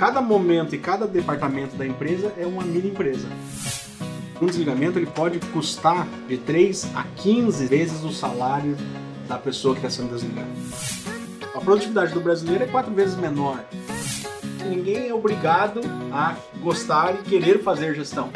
cada momento e cada departamento da empresa é uma mini empresa. Um desligamento ele pode custar de 3 a 15 vezes o salário da pessoa que está sendo desligada. A produtividade do brasileiro é quatro vezes menor. Ninguém é obrigado a gostar e querer fazer gestão.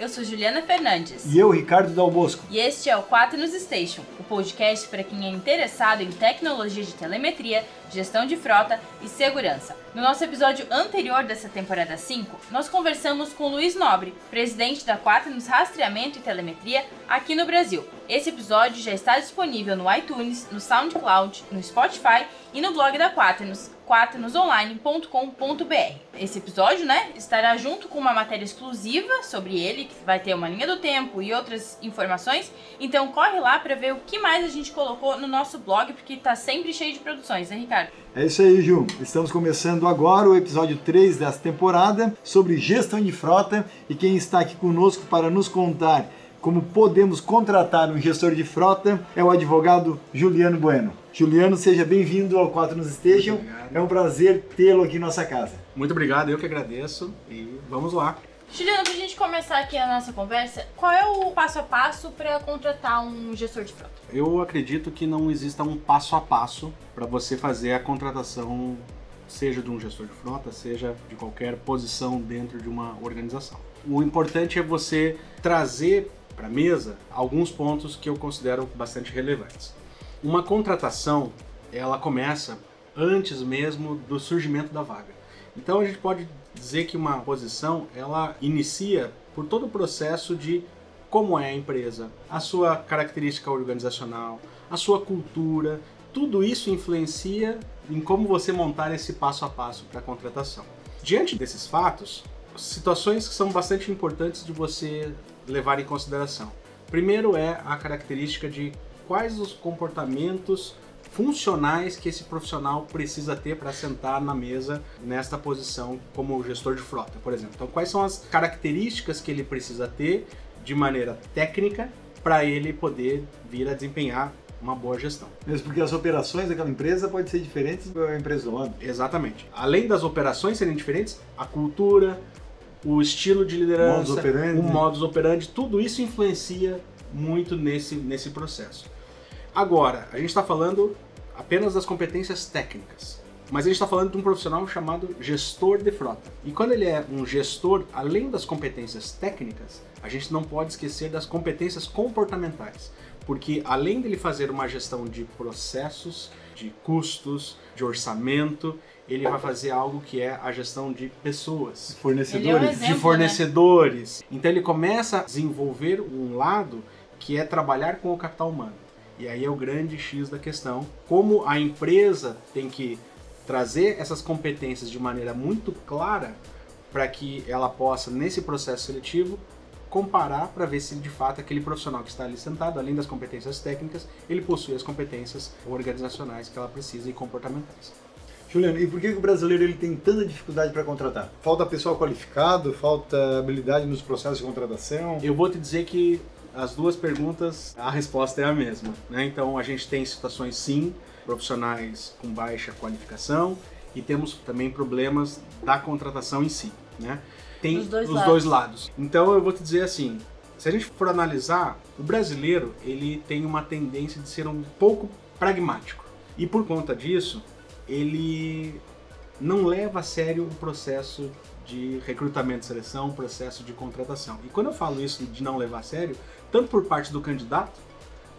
Eu sou Juliana Fernandes. E eu, Ricardo Dal Bosco. E este é o Quaternos Station, o podcast para quem é interessado em tecnologia de telemetria, gestão de frota e segurança. No nosso episódio anterior dessa temporada 5, nós conversamos com Luiz Nobre, presidente da Quaternos Rastreamento e Telemetria aqui no Brasil. Esse episódio já está disponível no iTunes, no SoundCloud, no Spotify e no blog da Quaternos, quaternosonline.com.br. Esse episódio, né, estará junto com uma matéria exclusiva sobre ele, que vai ter uma linha do tempo e outras informações. Então corre lá para ver o que mais a gente colocou no nosso blog, porque está sempre cheio de produções, né, Ricardo? É isso aí, Ju. Estamos começando agora o episódio 3 dessa temporada sobre gestão de frota e quem está aqui conosco para nos contar como podemos contratar um gestor de frota é o advogado Juliano Bueno. Juliano, seja bem-vindo ao 4 Nos Station. É um prazer tê-lo aqui em nossa casa. Muito obrigado, eu que agradeço e vamos lá. Juliano, para a gente começar aqui a nossa conversa, qual é o passo a passo para contratar um gestor de frota? Eu acredito que não exista um passo a passo para você fazer a contratação, seja de um gestor de frota, seja de qualquer posição dentro de uma organização. O importante é você trazer para a mesa alguns pontos que eu considero bastante relevantes. Uma contratação, ela começa antes mesmo do surgimento da vaga. Então a gente pode dizer que uma posição, ela inicia por todo o processo de como é a empresa, a sua característica organizacional, a sua cultura, tudo isso influencia em como você montar esse passo a passo para a contratação. Diante desses fatos, situações que são bastante importantes de você levar em consideração. Primeiro é a característica de quais os comportamentos funcionais que esse profissional precisa ter para sentar na mesa nesta posição como gestor de frota, por exemplo. Então, quais são as características que ele precisa ter de maneira técnica para ele poder vir a desempenhar uma boa gestão. Mesmo porque as operações daquela empresa podem ser diferentes da empresa do lado. Exatamente. Além das operações serem diferentes, a cultura, o estilo de liderança, modus operandi. o modus operandi, tudo isso influencia muito nesse, nesse processo. Agora, a gente está falando apenas das competências técnicas, mas a gente está falando de um profissional chamado gestor de frota. E quando ele é um gestor, além das competências técnicas, a gente não pode esquecer das competências comportamentais, porque além dele fazer uma gestão de processos, de custos, de orçamento, ele vai fazer algo que é a gestão de pessoas, Fornecedores. É um exemplo. de fornecedores. Então ele começa a desenvolver um lado que é trabalhar com o capital humano. E aí é o grande X da questão, como a empresa tem que trazer essas competências de maneira muito clara para que ela possa nesse processo seletivo comparar para ver se de fato aquele profissional que está ali sentado, além das competências técnicas, ele possui as competências organizacionais que ela precisa e comportamentais. Juliano, e por que o brasileiro ele tem tanta dificuldade para contratar? Falta pessoal qualificado, falta habilidade nos processos de contratação? Eu vou te dizer que as duas perguntas, a resposta é a mesma. Né? Então a gente tem situações sim, profissionais com baixa qualificação e temos também problemas da contratação em si. Né? Tem Dos dois os lados. dois lados. Então eu vou te dizer assim, se a gente for analisar, o brasileiro ele tem uma tendência de ser um pouco pragmático. E por conta disso, ele não leva a sério o processo de recrutamento e seleção, o processo de contratação. E quando eu falo isso de não levar a sério, tanto por parte do candidato,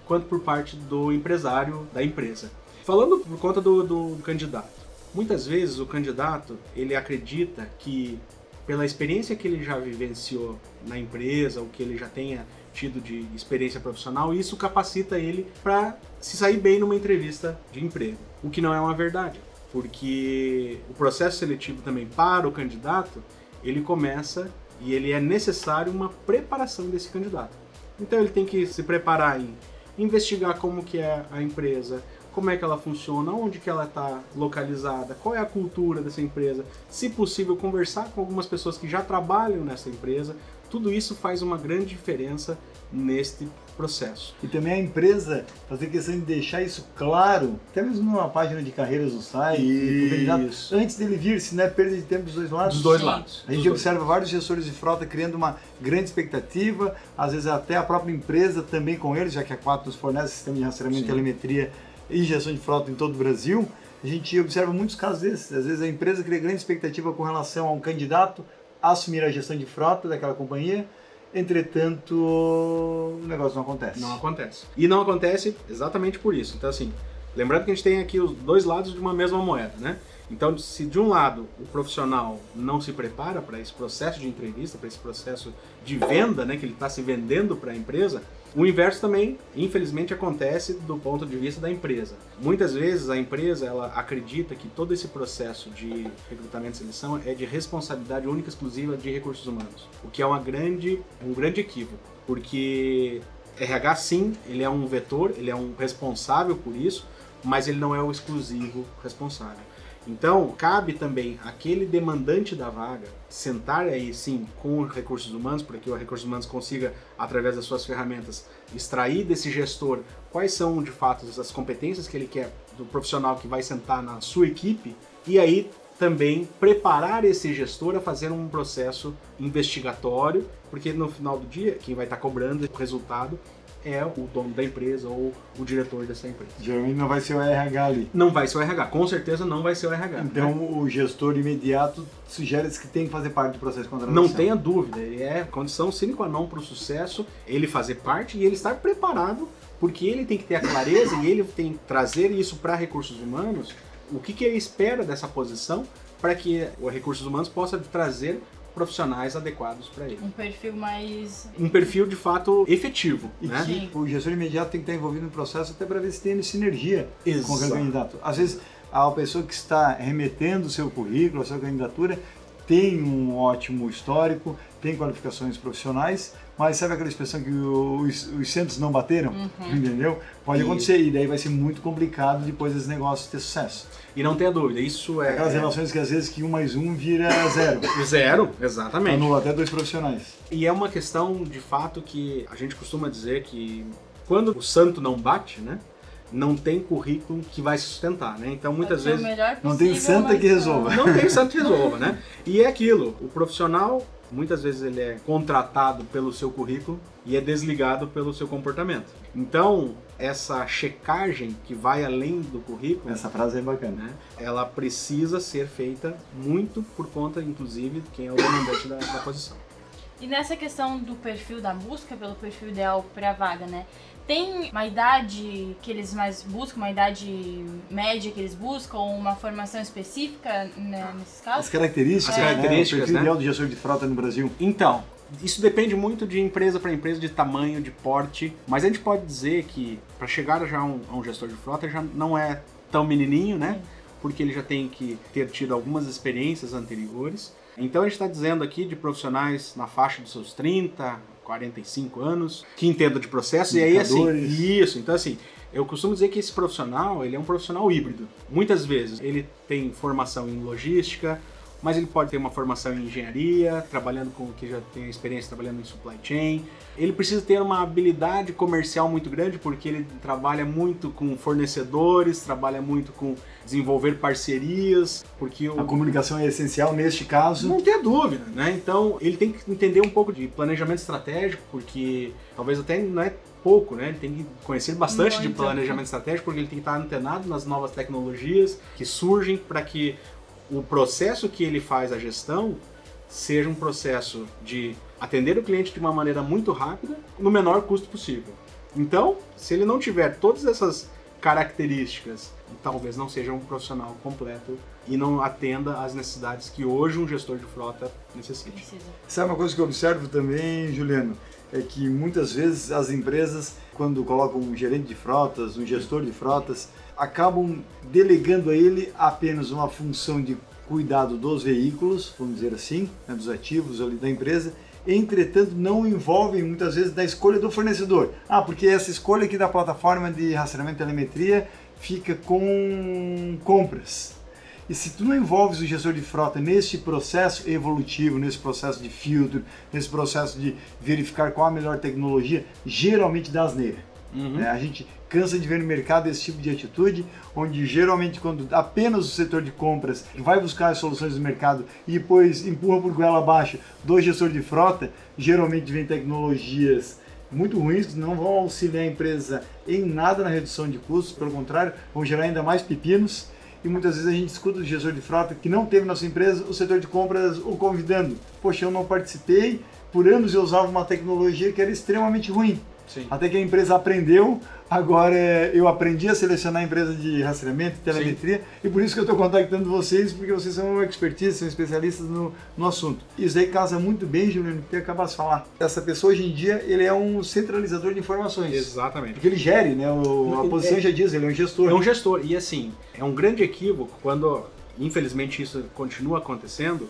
quanto por parte do empresário da empresa. Falando por conta do, do candidato, muitas vezes o candidato ele acredita que pela experiência que ele já vivenciou na empresa, ou que ele já tenha tido de experiência profissional, isso capacita ele para se sair bem numa entrevista de emprego. O que não é uma verdade, porque o processo seletivo também para o candidato, ele começa e ele é necessário uma preparação desse candidato. Então ele tem que se preparar em investigar como que é a empresa, como é que ela funciona, onde que ela está localizada, qual é a cultura dessa empresa, se possível conversar com algumas pessoas que já trabalham nessa empresa, tudo isso faz uma grande diferença neste processo. E também a empresa fazer questão de deixar isso claro, até mesmo numa página de carreiras do site, Isso. antes dele vir, se não é perda de tempo dos dois lados. Dos dois lados. A gente Dos dois. observa vários gestores de frota criando uma grande expectativa, às vezes até a própria empresa também com eles, já que a Quatos fornece sistema de rastreamento, Sim. telemetria e gestão de frota em todo o Brasil. A gente observa muitos casos desses. Às vezes a empresa cria grande expectativa com relação a um candidato a assumir a gestão de frota daquela companhia, entretanto o negócio não acontece. Não acontece. E não acontece exatamente por isso. Então, assim, lembrando que a gente tem aqui os dois lados de uma mesma moeda, né? Então, se de um lado o profissional não se prepara para esse processo de entrevista, para esse processo de venda, né, que ele está se vendendo para a empresa, o inverso também, infelizmente, acontece do ponto de vista da empresa. Muitas vezes a empresa ela acredita que todo esse processo de recrutamento e seleção é de responsabilidade única e exclusiva de recursos humanos, o que é uma grande, um grande equívoco, porque RH sim, ele é um vetor, ele é um responsável por isso, mas ele não é o exclusivo responsável. Então, cabe também aquele demandante da vaga sentar aí sim com os recursos humanos, para que o recursos humanos consiga, através das suas ferramentas, extrair desse gestor quais são de fato as competências que ele quer do profissional que vai sentar na sua equipe, e aí também preparar esse gestor a fazer um processo investigatório, porque no final do dia, quem vai estar cobrando o resultado é o dono da empresa ou o diretor dessa empresa. Geralmente não vai ser o RH ali. Não vai ser o RH, com certeza não vai ser o RH. Então né? o gestor imediato sugere que tem que fazer parte do processo de contratação. Não tenha dúvida, ele é condição sine qua non para o sucesso, ele fazer parte e ele estar preparado, porque ele tem que ter a clareza e ele tem que trazer isso para recursos humanos, o que, que ele espera dessa posição para que os recursos humanos possa trazer profissionais adequados para ele. Um perfil mais. Um perfil de fato efetivo, E né? que o gestor imediato tem que estar envolvido no processo até para ver se tem sinergia com Exato. aquele candidato. Às vezes a pessoa que está remetendo o seu currículo, a sua candidatura, tem um ótimo histórico, tem qualificações profissionais, mas sabe aquela expressão que os, os centros não bateram? Entendeu? Pode Isso. acontecer e daí vai ser muito complicado depois desse negócio ter sucesso. E não tenha dúvida, isso é. Aquelas relações que às vezes que um mais um vira zero. Zero, exatamente. Anula até dois profissionais. E é uma questão de fato que a gente costuma dizer que quando o santo não bate, né? Não tem currículo que vai se sustentar, né? Então muitas vezes melhor Não tem possível, santa que resolva. não tem santo que resolva, né? E é aquilo, o profissional muitas vezes ele é contratado pelo seu currículo e é desligado pelo seu comportamento. Então, essa checagem que vai além do currículo, Essa frase é bacana. né, ela precisa ser feita muito por conta, inclusive, de quem é o demandante da, da posição. E nessa questão do perfil da busca pelo perfil ideal para a vaga, né? Tem uma idade que eles mais buscam, uma idade média que eles buscam, uma formação específica né, nesses As casos? características, As características, né? o perfil né? ideal do gestor de frota no Brasil. Então, isso depende muito de empresa para empresa, de tamanho, de porte, mas a gente pode dizer que para chegar já a um, a um gestor de frota já não é tão menininho, né? Porque ele já tem que ter tido algumas experiências anteriores. Então a gente está dizendo aqui de profissionais na faixa dos seus 30, 45 anos, que entendam de processo, e aí assim, isso, então assim, eu costumo dizer que esse profissional, ele é um profissional híbrido. Muitas vezes ele tem formação em logística, mas ele pode ter uma formação em engenharia, trabalhando com que já tem experiência trabalhando em supply chain. Ele precisa ter uma habilidade comercial muito grande porque ele trabalha muito com fornecedores, trabalha muito com desenvolver parcerias, porque o A comunicação é essencial neste caso. não tem dúvida, né? Então ele tem que entender um pouco de planejamento estratégico, porque talvez até não é pouco, né? Ele tem que conhecer bastante de Muito. planejamento estratégico, porque ele tem que estar antenado nas novas tecnologias que surgem para que o processo que ele faz a gestão seja um processo de atender o cliente de uma maneira muito rápida, no menor custo possível. Então, se ele não tiver todas essas características, talvez não seja um profissional completo e não atenda às necessidades que hoje um gestor de frota necessita. Precisa. Sabe uma coisa que eu observo também, Juliano? É que muitas vezes as empresas, quando colocam um gerente de frotas, um gestor de frotas, acabam delegando a ele apenas uma função de cuidado dos veículos, vamos dizer assim, né, dos ativos ali da empresa, entretanto não envolvem muitas vezes da escolha do fornecedor. Ah, porque essa escolha aqui da plataforma de rastreamento e telemetria fica com compras. E se tu não envolves o gestor de frota nesse processo evolutivo, nesse processo de filtro, nesse processo de verificar qual a melhor tecnologia, geralmente dá asneira. Uhum. É, a gente cansa de ver no mercado esse tipo de atitude, onde geralmente quando apenas o setor de compras vai buscar as soluções do mercado e depois empurra por goela abaixo do gestor de frota, geralmente vem tecnologias muito ruins que não vão auxiliar a empresa em nada na redução de custos, pelo contrário, vão gerar ainda mais pepinos. E muitas vezes a gente escuta do gestor de frota que não teve na sua empresa o setor de compras o convidando. Poxa, eu não participei, por anos eu usava uma tecnologia que era extremamente ruim. Sim. Até que a empresa aprendeu, agora é, eu aprendi a selecionar a empresa de rastreamento e telemetria, e por isso que eu estou contactando vocês, porque vocês são uma expertise, são especialistas no, no assunto. Isso aí casa muito bem, Juliano, que acabaste de falar. Essa pessoa hoje em dia, ele é um centralizador de informações. Exatamente. Porque ele gere, né? O, a posição É- já diz, ele é um gestor. É um gestor. E assim, é um grande equívoco quando, infelizmente, isso continua acontecendo,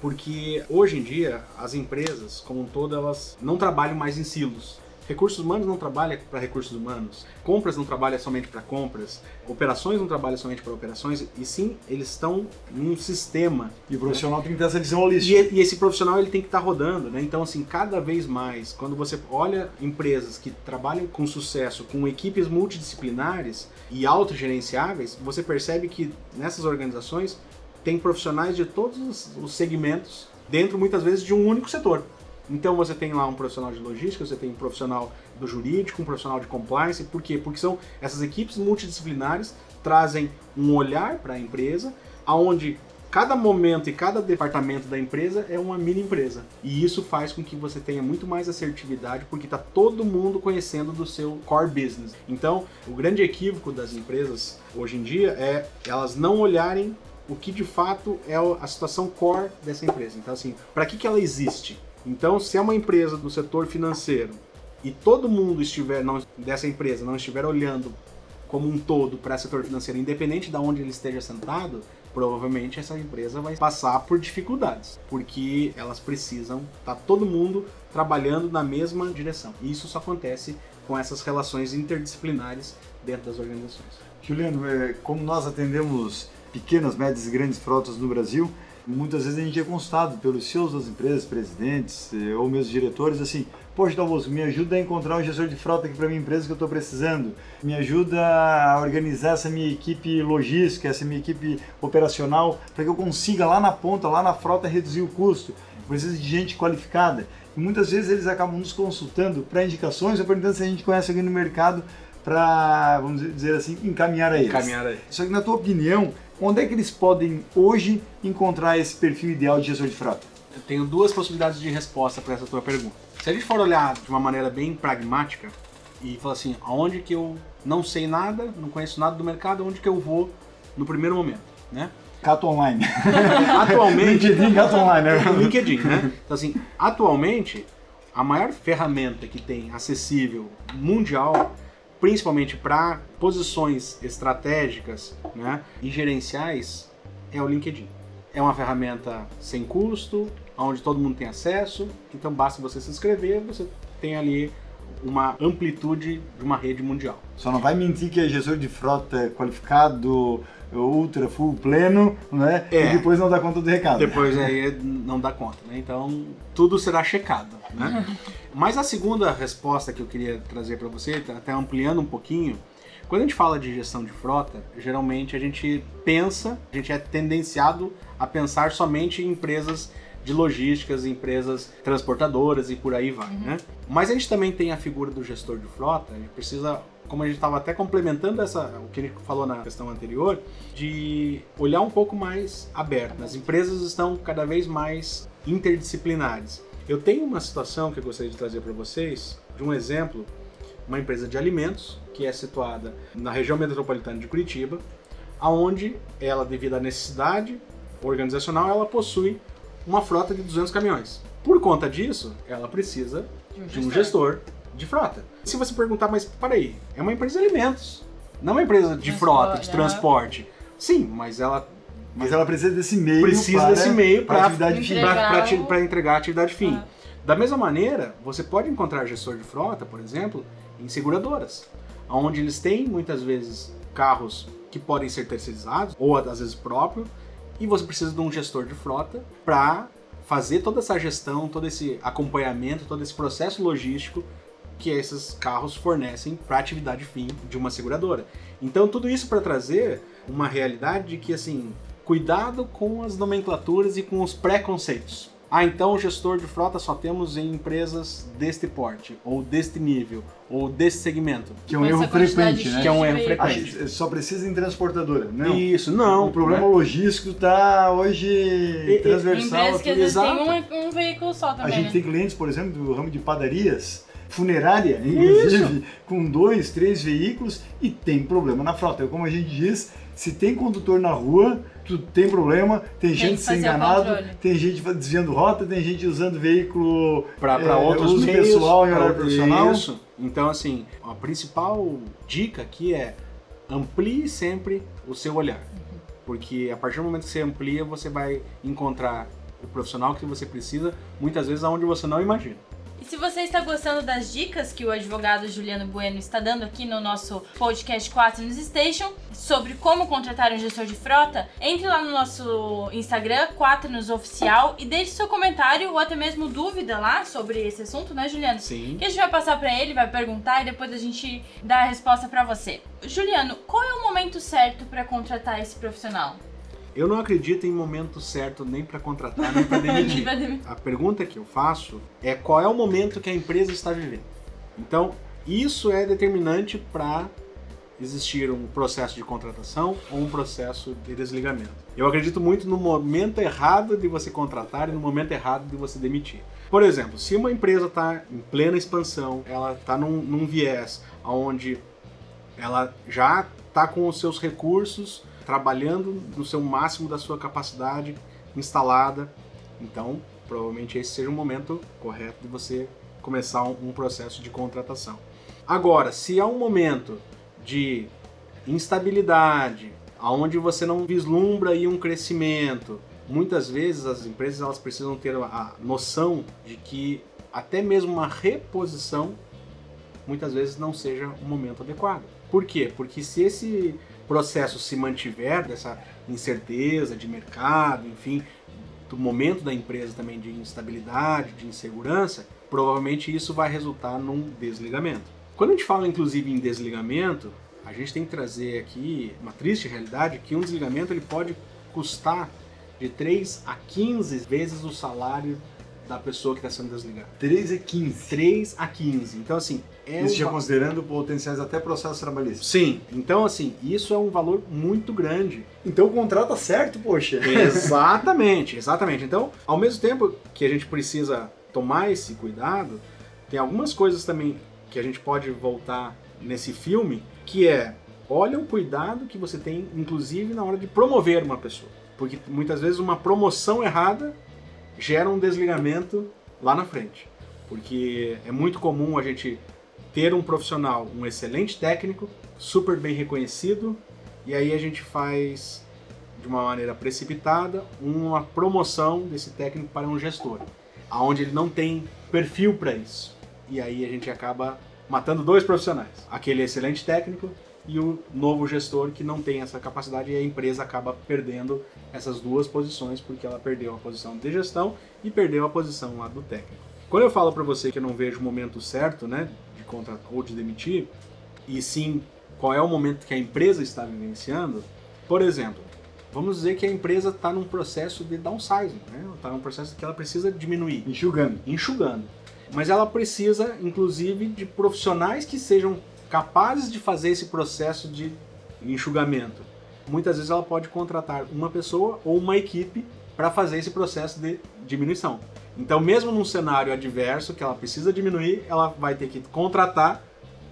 porque hoje em dia as empresas, como um todo, elas não trabalham mais em silos. Recursos humanos não trabalha para recursos humanos, compras não trabalha somente para compras, operações não trabalham somente para operações, e sim, eles estão num sistema E o profissional tem que ter essa visão holística. e, e esse profissional ele tem que estar rodando, né? Então, assim, cada vez mais, quando você olha empresas que trabalham com sucesso, com equipes multidisciplinares e autogerenciáveis, você percebe que nessas organizações tem profissionais de todos os- os segmentos dentro, muitas vezes, de um único setor. Então você tem lá um profissional de logística, você tem um profissional do jurídico, um profissional de compliance. Por quê? Porque são essas equipes multidisciplinares trazem um olhar para a empresa, aonde cada momento e cada departamento da empresa é uma mini empresa. E isso faz com que você tenha muito mais assertividade, porque está todo mundo conhecendo do seu core business. Então, o grande equívoco das empresas hoje em dia é elas não olharem o que de fato é a situação core dessa empresa. Então, assim, para que, que ela existe? Então, se é uma empresa do setor financeiro e todo mundo estiver não, dessa empresa não estiver olhando como um todo para o setor financeiro, independente de onde ele esteja sentado, provavelmente essa empresa vai passar por dificuldades, porque elas precisam estar todo mundo trabalhando na mesma direção. E isso só acontece com essas relações interdisciplinares dentro das organizações. Juliano, é, como nós atendemos pequenas, médias e grandes frotas no Brasil, muitas vezes a gente é consultado pelos CEOs das empresas, presidentes eh, ou mesmo diretores, assim, poxa, Dalvoso, me ajuda a encontrar um gestor de frota aqui para minha empresa que eu estou precisando, me ajuda a organizar essa minha equipe logística, essa minha equipe operacional, para que eu consiga lá na ponta, lá na frota, reduzir o custo. Preciso de gente qualificada. E muitas vezes eles acabam nos consultando para indicações ou perguntando se a gente conhece alguém no mercado para, vamos dizer assim, encaminhar a eles. Caminhar aí. Só que na tua opinião, onde é que eles podem hoje encontrar esse perfil ideal de gestor de frota? Eu tenho duas possibilidades de resposta para essa tua pergunta. Se a gente for olhar de uma maneira bem pragmática e falar assim, aonde que eu não sei nada, não conheço nada do mercado, onde que eu vou no primeiro momento, né? Cato Online. Atualmente, LinkedIn, Cato Online. né? LinkedIn, né? Então assim, atualmente a maior ferramenta que tem acessível mundial, principalmente para posições estratégicas, né, e gerenciais, é o LinkedIn. É uma ferramenta sem custo, onde todo mundo tem acesso, então basta você se inscrever, você tem ali uma amplitude de uma rede mundial. Só não vai mentir que é gestor de frota qualificado, ultra, full, pleno, né? É. E depois não dá conta do recado. Depois aí não dá conta, né? Então tudo será checado, né? Mas a segunda resposta que eu queria trazer para você, tá até ampliando um pouquinho, quando a gente fala de gestão de frota, geralmente a gente pensa, a gente é tendenciado a pensar somente em empresas de logísticas, empresas transportadoras e por aí vai, né? Mas a gente também tem a figura do gestor de frota, a gente precisa, como a gente estava até complementando essa, o que a gente falou na questão anterior, de olhar um pouco mais aberto. As empresas estão cada vez mais interdisciplinares. Eu tenho uma situação que eu gostaria de trazer para vocês, de um exemplo, uma empresa de alimentos que é situada na região metropolitana de Curitiba, aonde ela, devido à necessidade organizacional, ela possui uma frota de 200 caminhões. Por conta disso, ela precisa de um gestor de frota. Se você perguntar, mas peraí, é uma empresa de alimentos, não uma empresa de frota, de transporte. Sim, mas ela Mas ela precisa desse meio precisa para, desse meio para para atividade fim. Entregar. entregar, a atividade fim. Ah. Da mesma maneira, você pode encontrar gestor de frota, por exemplo, em seguradoras, onde eles têm muitas vezes carros que que podem ser terceirizados, ou às vezes próprio, e você precisa de um gestor de frota para fazer toda essa gestão, todo esse acompanhamento, todo esse processo logístico que esses carros fornecem para a atividade fim de uma seguradora. Então tudo isso para trazer uma realidade de que assim, cuidado com as nomenclaturas e com os preconceitos. Ah, então o gestor de frota só temos em empresas deste porte, ou deste nível, ou desse segmento. Que é um erro frequente, né? Que é um erro frequente. Ah, só precisa em transportadora, não? Isso, não. O problema né? logístico está hoje e, transversal. Empresas que às vezes tem um, um, veículo só também, A gente né? tem clientes, por exemplo, do ramo de padarias, funerária, inclusive, Isso. com dois, três veículos e tem problema na frota. Como a gente diz, se tem condutor na rua, tu tem problema, tem, tem gente se enganado, tem gente desviando rota, tem gente usando veículo para é, outros uso meios, pessoal em horário profissional. Isso. Então, assim, a principal dica aqui é amplie sempre o seu olhar. Porque a partir do momento que você amplia, você vai encontrar o profissional que você precisa, muitas vezes aonde você não imagina. Se você está gostando das dicas que o advogado Juliano Bueno está dando aqui no nosso podcast 4 News Station sobre como contratar um gestor de frota, entre lá no nosso Instagram, 4 News Oficial, e deixe seu comentário ou até mesmo dúvida lá sobre esse assunto, né, Juliano? Sim. Que a gente vai passar para ele, vai perguntar e depois a gente dá a resposta para você. Juliano, qual é o momento certo para contratar esse profissional? Eu não acredito em momento certo nem para contratar, nem para demitir. a pergunta que eu faço é qual é o momento que a empresa está vivendo. Então, isso é determinante para existir um processo de contratação ou um processo de desligamento. Eu acredito muito no momento errado de você contratar e no momento errado de você demitir. Por exemplo, se uma empresa está em plena expansão, ela está num, num viés onde ela já está com os seus recursos trabalhando no seu máximo da sua capacidade instalada. Então, provavelmente esse seja o momento correto de você começar um, um processo de contratação. Agora, se há um momento de instabilidade, aonde você não vislumbra aí um crescimento, muitas vezes as empresas elas precisam ter a noção de que até mesmo uma reposição muitas vezes não seja um momento adequado. Por quê? Porque se esse processo se mantiver dessa incerteza de mercado, enfim, do momento da empresa também de instabilidade, de insegurança, provavelmente isso vai resultar num desligamento. Quando a gente fala inclusive em desligamento, a gente tem que trazer aqui uma triste realidade que um desligamento ele pode custar de 3 a 15 vezes o salário da pessoa que está sendo desligada. 3 a 15. 3 a 15. Então, assim. É isso um... já considerando potenciais até processos trabalhistas. Sim. Então, assim, isso é um valor muito grande. Então o contrato tá certo, poxa. Exatamente, exatamente. Então, ao mesmo tempo que a gente precisa tomar esse cuidado, tem algumas coisas também que a gente pode voltar nesse filme, que é olha o cuidado que você tem, inclusive na hora de promover uma pessoa. Porque muitas vezes uma promoção errada gera um desligamento lá na frente. Porque é muito comum a gente ter um profissional, um excelente técnico, super bem reconhecido, e aí a gente faz de uma maneira precipitada uma promoção desse técnico para um gestor, aonde ele não tem perfil para isso. E aí a gente acaba matando dois profissionais, aquele excelente técnico e o novo gestor que não tem essa capacidade e a empresa acaba perdendo essas duas posições porque ela perdeu a posição de gestão e perdeu a posição lá do técnico. Quando eu falo para você que eu não vejo o momento certo, né, de contratar ou de demitir, e sim qual é o momento que a empresa está vivenciando, por exemplo, vamos dizer que a empresa está num processo de downsizing, né? Está num processo que ela precisa diminuir, enxugando, enxugando. Mas ela precisa, inclusive, de profissionais que sejam capazes de fazer esse processo de enxugamento. Muitas vezes ela pode contratar uma pessoa ou uma equipe para fazer esse processo de diminuição. Então, mesmo num cenário adverso que ela precisa diminuir, ela vai ter que contratar,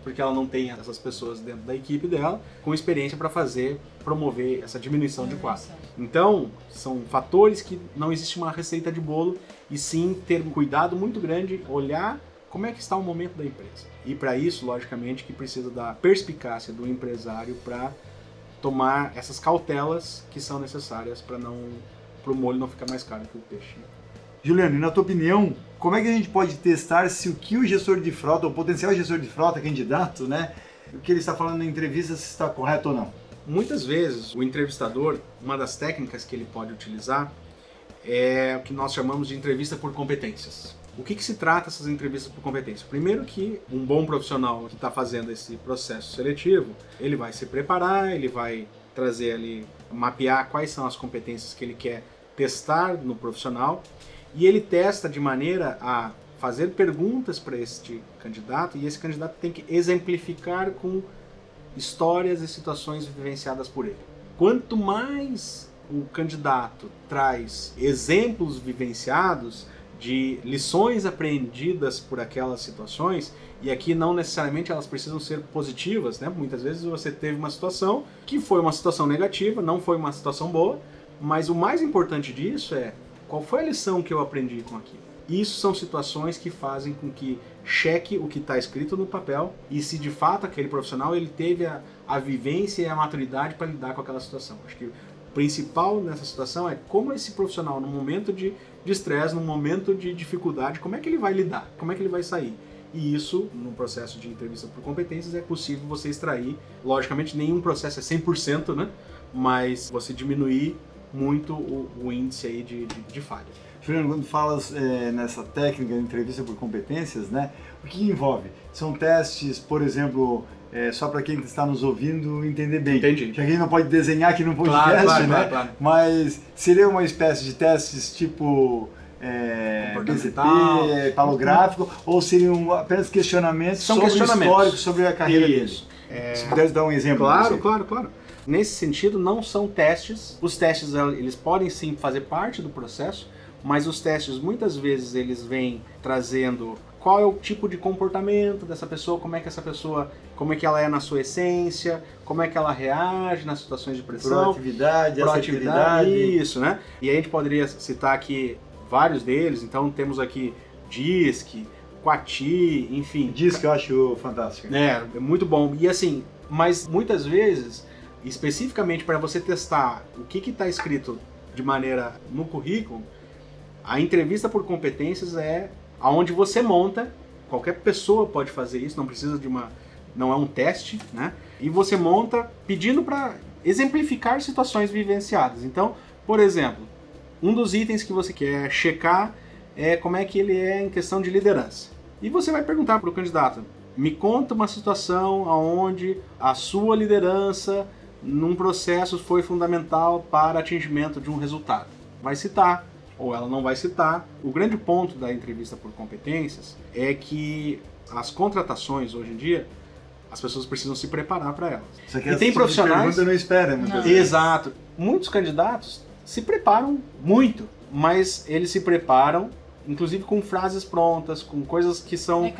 porque ela não tem essas pessoas dentro da equipe dela, com experiência para fazer, promover essa diminuição de quadro. Então, são fatores que não existe uma receita de bolo, e sim ter um cuidado muito grande, olhar como é que está o momento da empresa. E para isso, logicamente, que precisa da perspicácia do empresário para tomar essas cautelas que são necessárias para não para o molho não ficar mais caro que o peixe. Juliano, e na tua opinião, como é que a gente pode testar se o que o gestor de frota, o potencial gestor de frota, candidato, né, o que ele está falando na entrevista, se está correto ou não? Muitas vezes o entrevistador, uma das técnicas que ele pode utilizar é o que nós chamamos de entrevista por competências. O que, que se trata essas entrevistas por competência? Primeiro que um bom profissional que está fazendo esse processo seletivo, ele vai se preparar, ele vai trazer ali, mapear quais são as competências que ele quer testar no profissional e ele testa de maneira a fazer perguntas para este candidato e esse candidato tem que exemplificar com histórias e situações vivenciadas por ele. Quanto mais o candidato traz exemplos vivenciados, de lições aprendidas por aquelas situações, e aqui não necessariamente elas precisam ser positivas, né? Muitas vezes você teve uma situação que foi uma situação negativa, não foi uma situação boa, mas o mais importante disso é qual foi a lição que eu aprendi com aquilo. Isso são situações que fazem com que cheque o que está escrito no papel e se de fato aquele profissional ele teve a, a vivência e a maturidade para lidar com aquela situação. Acho que principal nessa situação é como esse profissional, no momento de estresse, num momento de dificuldade, como é que ele vai lidar? Como é que ele vai sair? E isso, no processo de entrevista por competências, é possível você extrair. Logicamente, nenhum processo é 100%, né? Mas você diminuir muito o, o índice aí de, de, de falha. Fernando, quando falas é, nessa técnica de entrevista por competências, né? O que envolve? São testes, por exemplo, é, só para quem está nos ouvindo entender bem. Entendi. Que alguém não pode desenhar aqui no podcast, claro, claro, né? Claro. Mas seria uma espécie de testes tipo é, BCP, palográfico, ou seriam apenas questionamentos São sobre questionamentos. o histórico, sobre a carreira Isso. dele? É... Se pudesse dar um exemplo. Claro, claro, claro. Nesse sentido, não são testes. Os testes eles podem sim fazer parte do processo, mas os testes muitas vezes eles vêm trazendo qual é o tipo de comportamento dessa pessoa, como é que essa pessoa, como é que ela é na sua essência, como é que ela reage nas situações de pressão, proatividade, proatividade, isso, né? E a gente poderia citar aqui vários deles. Então temos aqui DISC, Quati, enfim. DISC eu acho fantástico. É, é muito bom. E assim, mas muitas vezes, especificamente para você testar o que está escrito de maneira no currículo, a entrevista por competências é aonde você monta, qualquer pessoa pode fazer isso, não precisa de uma não é um teste, né? E você monta pedindo para exemplificar situações vivenciadas. Então, por exemplo, um dos itens que você quer checar é como é que ele é em questão de liderança. E você vai perguntar para o candidato: me conta uma situação onde a sua liderança num processo foi fundamental para atingimento de um resultado. Vai citar ou ela não vai citar. O grande ponto da entrevista por competências é que as contratações hoje em dia as pessoas precisam se preparar para elas. Isso aqui e tem profissionais. não espera, Não. Exato. Muitos candidatos se preparam muito, mas eles se preparam, inclusive com frases prontas, com coisas que são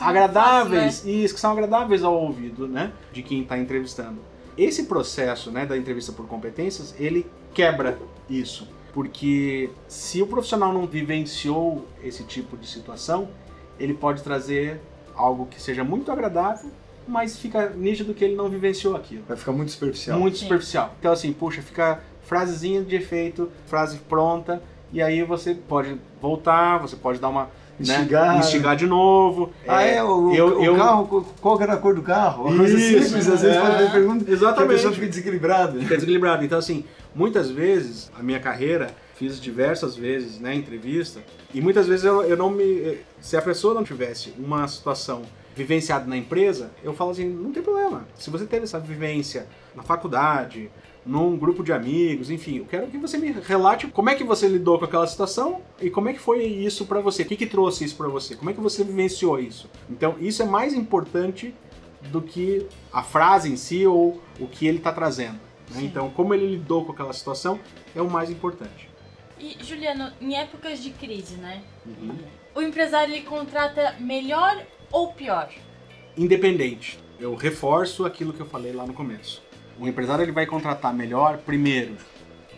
agradáveis, fácil, isso, que são agradáveis ao ouvido, né, de quem está entrevistando. Esse processo, né, da entrevista por competências, ele quebra isso, porque se o profissional não vivenciou esse tipo de situação, ele pode trazer algo que seja muito agradável, mas fica nítido que ele não vivenciou aquilo. Vai ficar muito superficial. Muito Sim. superficial. Então assim, puxa, fica frasezinha de efeito, frase pronta, e aí você pode voltar, você pode dar uma né, Instigar. instigar de novo. Ah, é? O, eu- o eu- carro, qual que era a cor do carro? Uma coisa Isso, simples, às vezes é, pode pergunta que a exatamente. pessoa fica desequilibrada. Fica desequilibrado. Então, assim, muitas vezes, a minha carreira, fiz diversas vezes, né, entrevista, e muitas vezes eu, eu não me... Se a pessoa não tivesse uma situação vivenciada na empresa, eu falo assim, não tem problema. Se você teve essa vivência na faculdade, num grupo de amigos, enfim, eu quero que você me relate como é que você lidou com aquela situação e como é que foi isso pra você, o que que trouxe isso pra você, como é que você vivenciou isso. Então, isso é mais importante do que a frase em si ou o que ele está trazendo. né? Então, como ele lidou com aquela situação é o mais importante. E, Juliano, em épocas de crise, né? O empresário ele contrata melhor ou pior? Independente, eu reforço aquilo que eu falei lá no começo. O empresário ele vai contratar melhor, primeiro,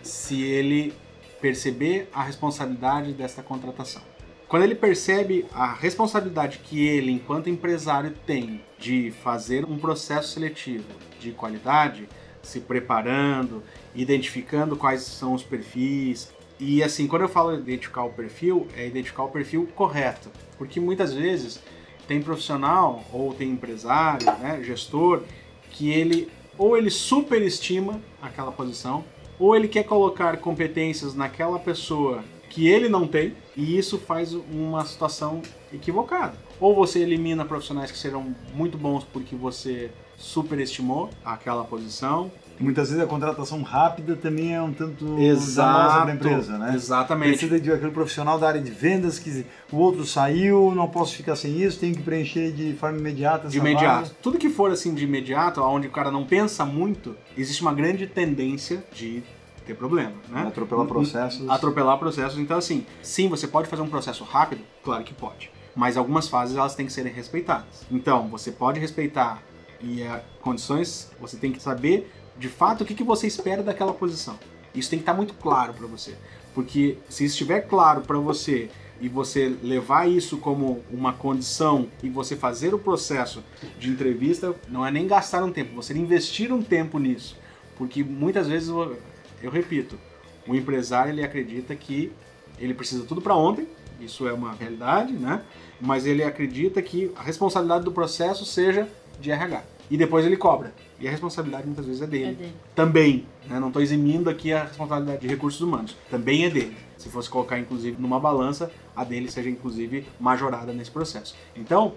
se ele perceber a responsabilidade desta contratação. Quando ele percebe a responsabilidade que ele, enquanto empresário, tem de fazer um processo seletivo de qualidade, se preparando, identificando quais são os perfis. E assim, quando eu falo identificar o perfil, é identificar o perfil correto. Porque muitas vezes tem profissional ou tem empresário, né, gestor, que ele ou ele superestima aquela posição, ou ele quer colocar competências naquela pessoa que ele não tem, e isso faz uma situação equivocada. Ou você elimina profissionais que serão muito bons porque você superestimou aquela posição, Muitas vezes a contratação rápida também é um tanto Exato, a empresa, né? Exatamente. Precisa de aquele profissional da área de vendas que o outro saiu, não posso ficar sem isso, tenho que preencher de forma imediata De imediato. vaga. Tudo que for assim de imediato, onde o cara não pensa muito, existe uma grande tendência de ter problema, né? Atropelar processos. Atropelar processos. Então, assim, sim, você pode fazer um processo rápido? Claro que pode. Mas algumas fases elas têm que serem respeitadas. Então, você pode respeitar e é, condições, você tem que saber de fato o que, que você espera daquela posição. Isso tem que estar muito claro para você. Porque se estiver claro para você e você levar isso como uma condição e você fazer o processo de entrevista, não é nem gastar um tempo, você investir um tempo nisso. Porque muitas vezes, eu, eu repito, o empresário ele acredita que ele precisa tudo para ontem, isso é uma realidade, né? Mas ele acredita que a responsabilidade do processo seja de RH. E depois ele cobra. E a responsabilidade muitas vezes é dele. É dele. Também, né? não estou eximindo aqui a responsabilidade de recursos humanos. Também é dele. Se fosse colocar, inclusive, numa balança, a dele seja, inclusive, majorada nesse processo. Então,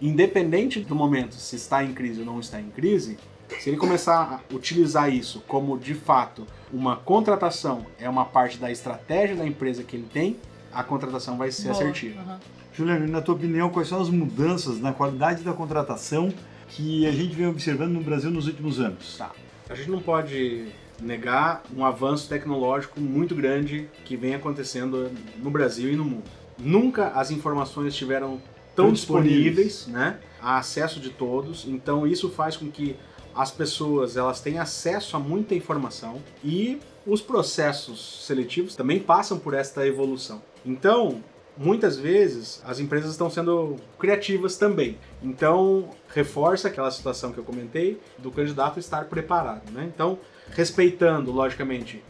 independente do momento se está em crise ou não está em crise, se ele começar a utilizar isso como, de fato, uma contratação é uma parte da estratégia da empresa que ele tem, a contratação vai ser Boa. assertiva. Aham. Juliano, na tua opinião, quais são as mudanças na qualidade da contratação que a gente vem observando no Brasil nos últimos anos? Tá. A gente não pode negar um avanço tecnológico muito grande que vem acontecendo no Brasil e no mundo. Nunca as informações estiveram tão Tão disponíveis. disponíveis, né? A acesso de todos. Então isso faz com que as pessoas elas tenham acesso a muita informação e os processos seletivos também passam por esta evolução. Então, muitas vezes as empresas estão sendo criativas também. Então, reforça aquela situação que eu comentei do candidato estar preparado, né? Então, respeitando, logicamente,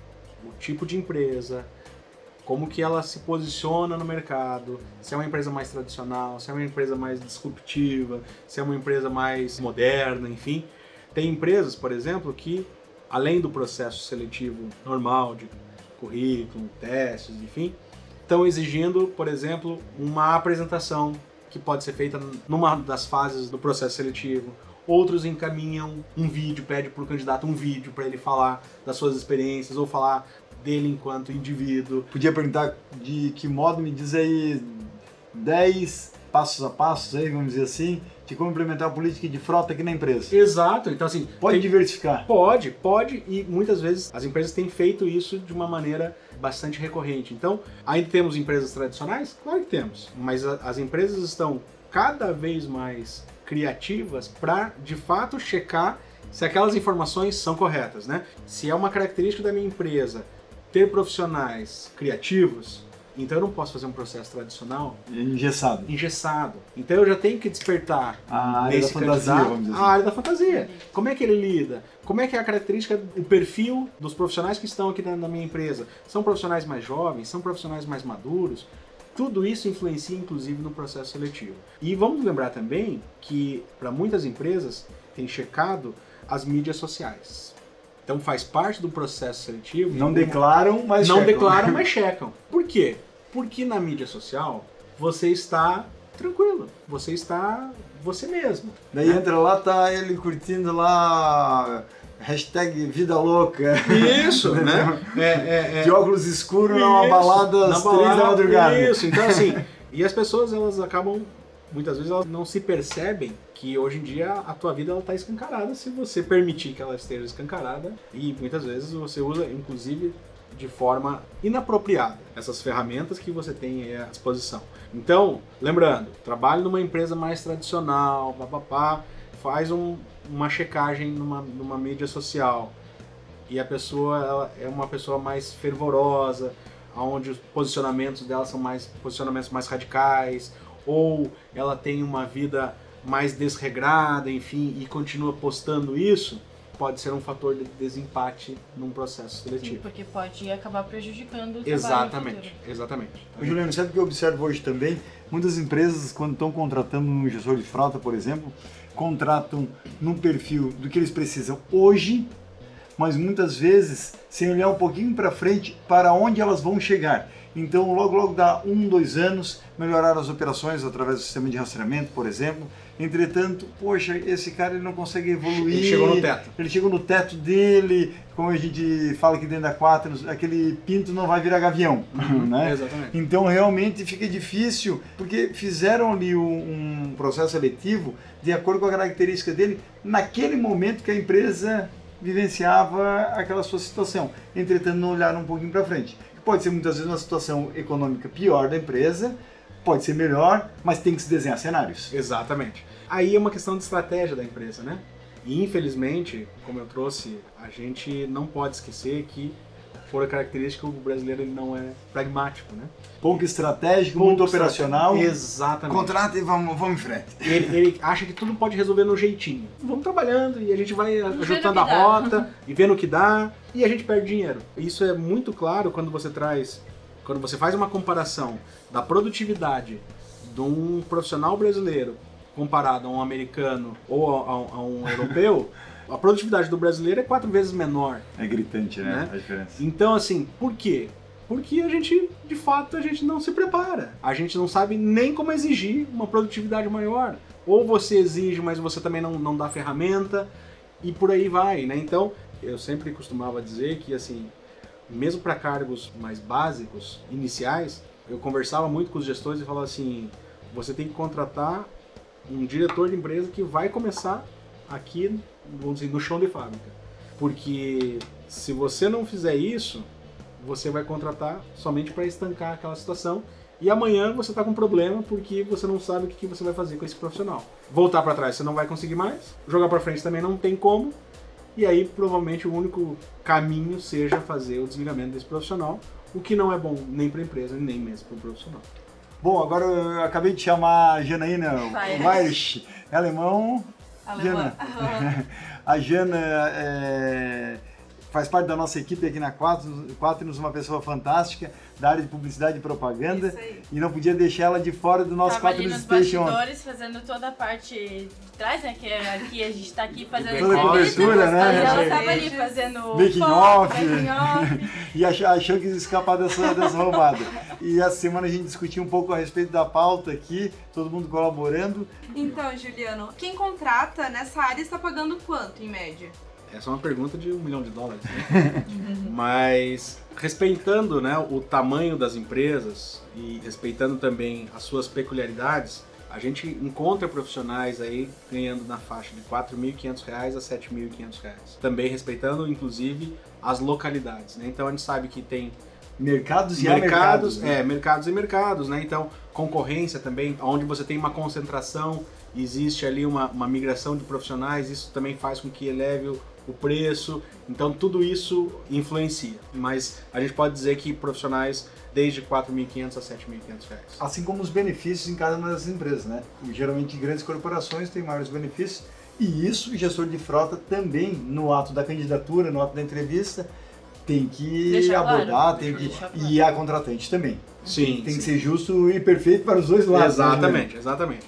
o tipo de empresa, como que ela se posiciona no mercado, se é uma empresa mais tradicional, se é uma empresa mais disruptiva, se é uma empresa mais moderna, enfim. Tem empresas, por exemplo, que além do processo seletivo normal de currículo, testes, enfim, estão exigindo, por exemplo, uma apresentação que pode ser feita numa das fases do processo seletivo. Outros encaminham um vídeo, pede para o candidato um vídeo para ele falar das suas experiências ou falar dele enquanto indivíduo. Podia perguntar de que modo me diz aí 10 passos a passos aí, vamos dizer assim, de como implementar a política de frota aqui na empresa. Exato, então assim, Pode tem- diversificar. Pode, pode, e muitas vezes as empresas têm feito isso de uma maneira bastante recorrente. Então, ainda temos empresas tradicionais? Claro que temos, mas a- as empresas estão cada vez mais criativas para, de fato, checar se aquelas informações são corretas, né? Se é uma característica da minha empresa ter profissionais criativos, então eu não posso fazer um processo tradicional Engessado. engessado. Então eu já tenho que despertar A área da fantasia, vamos dizer a assim. área da fantasia. Como é que ele lida? Como é que é a característica, o perfil dos profissionais que estão aqui na, na minha empresa? São profissionais mais jovens? São profissionais mais maduros? Tudo isso influencia, inclusive, no processo seletivo. E vamos lembrar também que, para muitas empresas, tem checado as mídias sociais. Então faz parte do processo seletivo. Não declaram, mas não checam. declaram, mas checam. Por quê? Porque na mídia social você está tranquilo, você está você mesmo. Daí entra lá, tá ele curtindo lá hashtag vida louca. Isso, né? É, é, é. De óculos escuros numa balada às três da madrugada. Isso, então assim, e as pessoas elas acabam, muitas vezes elas não se percebem que hoje em dia a tua vida ela está escancarada se você permitir que ela esteja escancarada e muitas vezes você usa, inclusive, de forma inapropriada essas ferramentas que você tem à disposição. Então, lembrando, trabalhe numa empresa mais tradicional, papapá, faz um- uma checagem numa, numa mídia social, e a pessoa é uma pessoa mais fervorosa, onde os posicionamentos dela são mais posicionamentos mais radicais, ou ela tem uma vida mais desregrada, enfim, e continua postando isso, pode ser um fator de desempate num processo Sim, seletivo. porque pode acabar prejudicando o trabalho Exatamente, exatamente. Ô, Juliano, sabe o que eu observo hoje também? Muitas empresas, quando estão contratando um gestor de frota, por exemplo, contratam num perfil do que eles precisam hoje, mas muitas vezes sem olhar um pouquinho para frente para onde elas vão chegar. Então, logo, logo dá um, dois anos, melhorar as operações através do sistema de rastreamento, por exemplo. Entretanto, poxa, esse cara ele não consegue evoluir. Ele chegou no teto. Ele chegou no teto dele, como a gente fala aqui dentro da 4, aquele pinto não vai virar gavião, Uhum, né? Exatamente. Então realmente fica difícil, porque fizeram ali um, um processo seletivo de acordo com a característica dele naquele momento que a empresa vivenciava aquela sua situação. Entretanto, não olharam um pouquinho para frente. Pode ser muitas vezes uma situação econômica pior da empresa, pode ser melhor, mas tem que se desenhar cenários. Exatamente. Aí é uma questão de estratégia da empresa, né? E infelizmente, como eu trouxe, a gente não pode esquecer que por a característica o brasileiro ele não é pragmático, né? Pouco estratégico, muito Pouco operacional. Exatamente. Contrata e vamos, vamos em frente. Ele, ele acha que tudo pode resolver no jeitinho. Vamos trabalhando e a gente vai ajustando a rota e vendo o que dá e a gente perde dinheiro. Isso é muito claro quando você traz, quando você faz uma comparação da produtividade de um profissional brasileiro comparado a um americano ou a, a- a um europeu. A produtividade do brasileiro é quatro vezes menor. É gritante, né? Né? A diferença. Então, assim, por quê? Porque a gente, de fato, a gente não se prepara. A gente não sabe nem como exigir uma produtividade maior. Ou você exige, mas você também não, não dá ferramenta, e por aí vai, né? Então, eu sempre costumava dizer que, assim, mesmo para cargos mais básicos, iniciais, eu conversava muito com os gestores e falava assim: você tem que contratar um diretor de empresa que vai começar aqui, vamos dizer, no chão de fábrica. Porque se você não fizer isso, você vai contratar somente para estancar aquela situação e amanhã você está com problema porque você não sabe o que você vai fazer com esse profissional. Voltar para trás você não vai conseguir mais, jogar para frente também não tem como, e aí provavelmente o único caminho seja fazer o desligamento desse profissional, o que não é bom nem para a empresa nem mesmo para o profissional. Bom, agora eu acabei de chamar a Janaína. Weirich, é alemão. Alemã. Jana. A Jana é, faz parte da nossa equipe aqui na Quatro, Quaternos, uma pessoa fantástica da área de publicidade e propaganda. Isso aí. E não podia deixar ela de fora do nosso Tava ali Quaternos nos Station. bastidores fazendo toda a parte de trás, né? Que aqui a gente tá aqui fazendo Toda a entrevista, cobertura, né? E ela Sim. tava ali fazendo Making foto, off. making off. E achou, achou que ia escapar dessa, dessa roubada. E essa semana a gente discutiu um pouco a respeito da pauta aqui, todo mundo colaborando. Então, Juliano, quem contrata nessa área está pagando quanto, em média? Essa é uma pergunta de um milhão de dólares, né? Mas respeitando né, o tamanho das empresas e respeitando também as suas peculiaridades, a gente encontra profissionais aí ganhando na faixa de 4.500 reais a 7.500 reais. Também respeitando, inclusive, as localidades. Né? Então a gente sabe que tem Mercados e mercados, mercados. né? é, mercados e mercados, né? Então, concorrência também, onde você tem uma concentração, existe ali uma, uma migração de profissionais, isso também faz com que eleve o, o preço. Então, tudo isso influencia. Mas a gente pode dizer que profissionais desde 4.500 a 7.500 reais. Assim como os benefícios em cada uma das empresas, né? Geralmente grandes corporações têm maiores benefícios e isso o gestor de frota também, no ato da candidatura, no ato da entrevista, tem que Deixar claro. abordar, tem que... Claro. e a contratante também. Sim, Tem que sim. ser justo e perfeito para os dois lados. né, Exatamente, exatamente.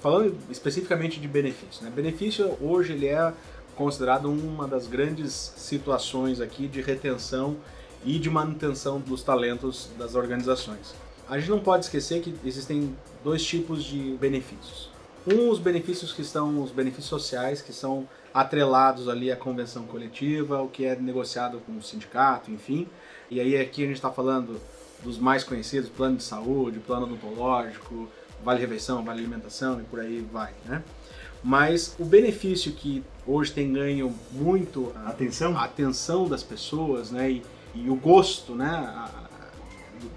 Falando especificamente de benefício, né? Benefício hoje ele é considerado uma das grandes situações aqui de retenção e de manutenção dos talentos das organizações. A gente não pode esquecer que existem dois tipos de benefícios. Um, os benefícios que são os benefícios sociais, que são atrelados ali à convenção coletiva, o que é negociado com o sindicato, enfim. E aí aqui a gente está falando dos mais conhecidos, plano de saúde, plano odontológico, vale refeição, vale alimentação e por aí vai, né? Mas o benefício que hoje tem ganho muito a Atenção. a atenção das pessoas, né, e, e o gosto, né, a- a-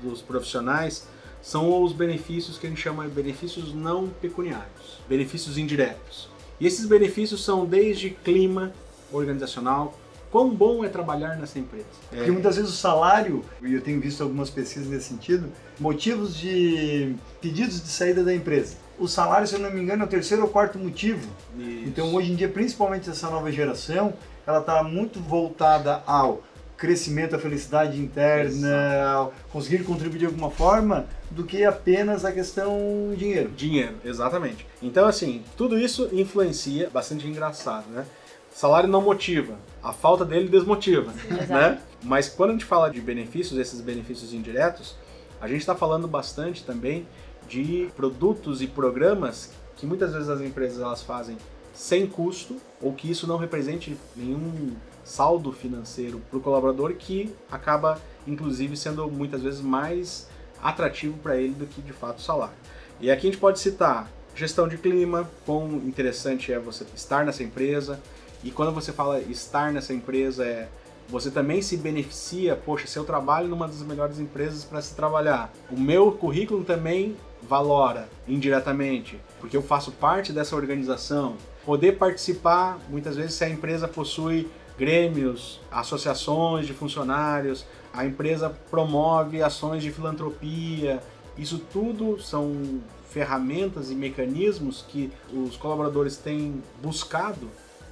do- dos profissionais são os benefícios que a gente chama de benefícios não pecuniários, benefícios indiretos. E esses benefícios são desde clima organizacional, quão bom é trabalhar nessa empresa. É, Porque muitas vezes o salário, e eu tenho visto algumas pesquisas nesse sentido, motivos de pedidos de saída da empresa. O salário, se eu não me engano, é o terceiro ou quarto motivo. isso. Então, hoje em dia, principalmente essa nova geração, ela está muito voltada ao crescimento, a felicidade interna, conseguir contribuir de alguma forma, do que apenas a questão dinheiro. Dinheiro, exatamente. Então, assim, tudo isso influencia, bastante engraçado, né? Salário não motiva, a falta dele desmotiva, né? Mas quando a gente fala de benefícios, esses benefícios indiretos, a gente está falando bastante também de produtos e programas que muitas vezes as empresas elas fazem sem custo ou que isso não represente nenhum saldo financeiro para o colaborador que acaba inclusive sendo muitas vezes mais atrativo para ele do que de fato o salário. E aqui a gente pode citar gestão de clima, quão interessante é você estar nessa empresa. E quando você fala estar nessa empresa, é você também se beneficia, poxa, se eu trabalho numa das melhores empresas para se trabalhar, o meu currículo também valora indiretamente, porque eu faço parte dessa organização. Poder participar, muitas vezes, se a empresa possui grêmios, associações de funcionários, a empresa promove ações de filantropia. Isso tudo são ferramentas e mecanismos que os colaboradores têm buscado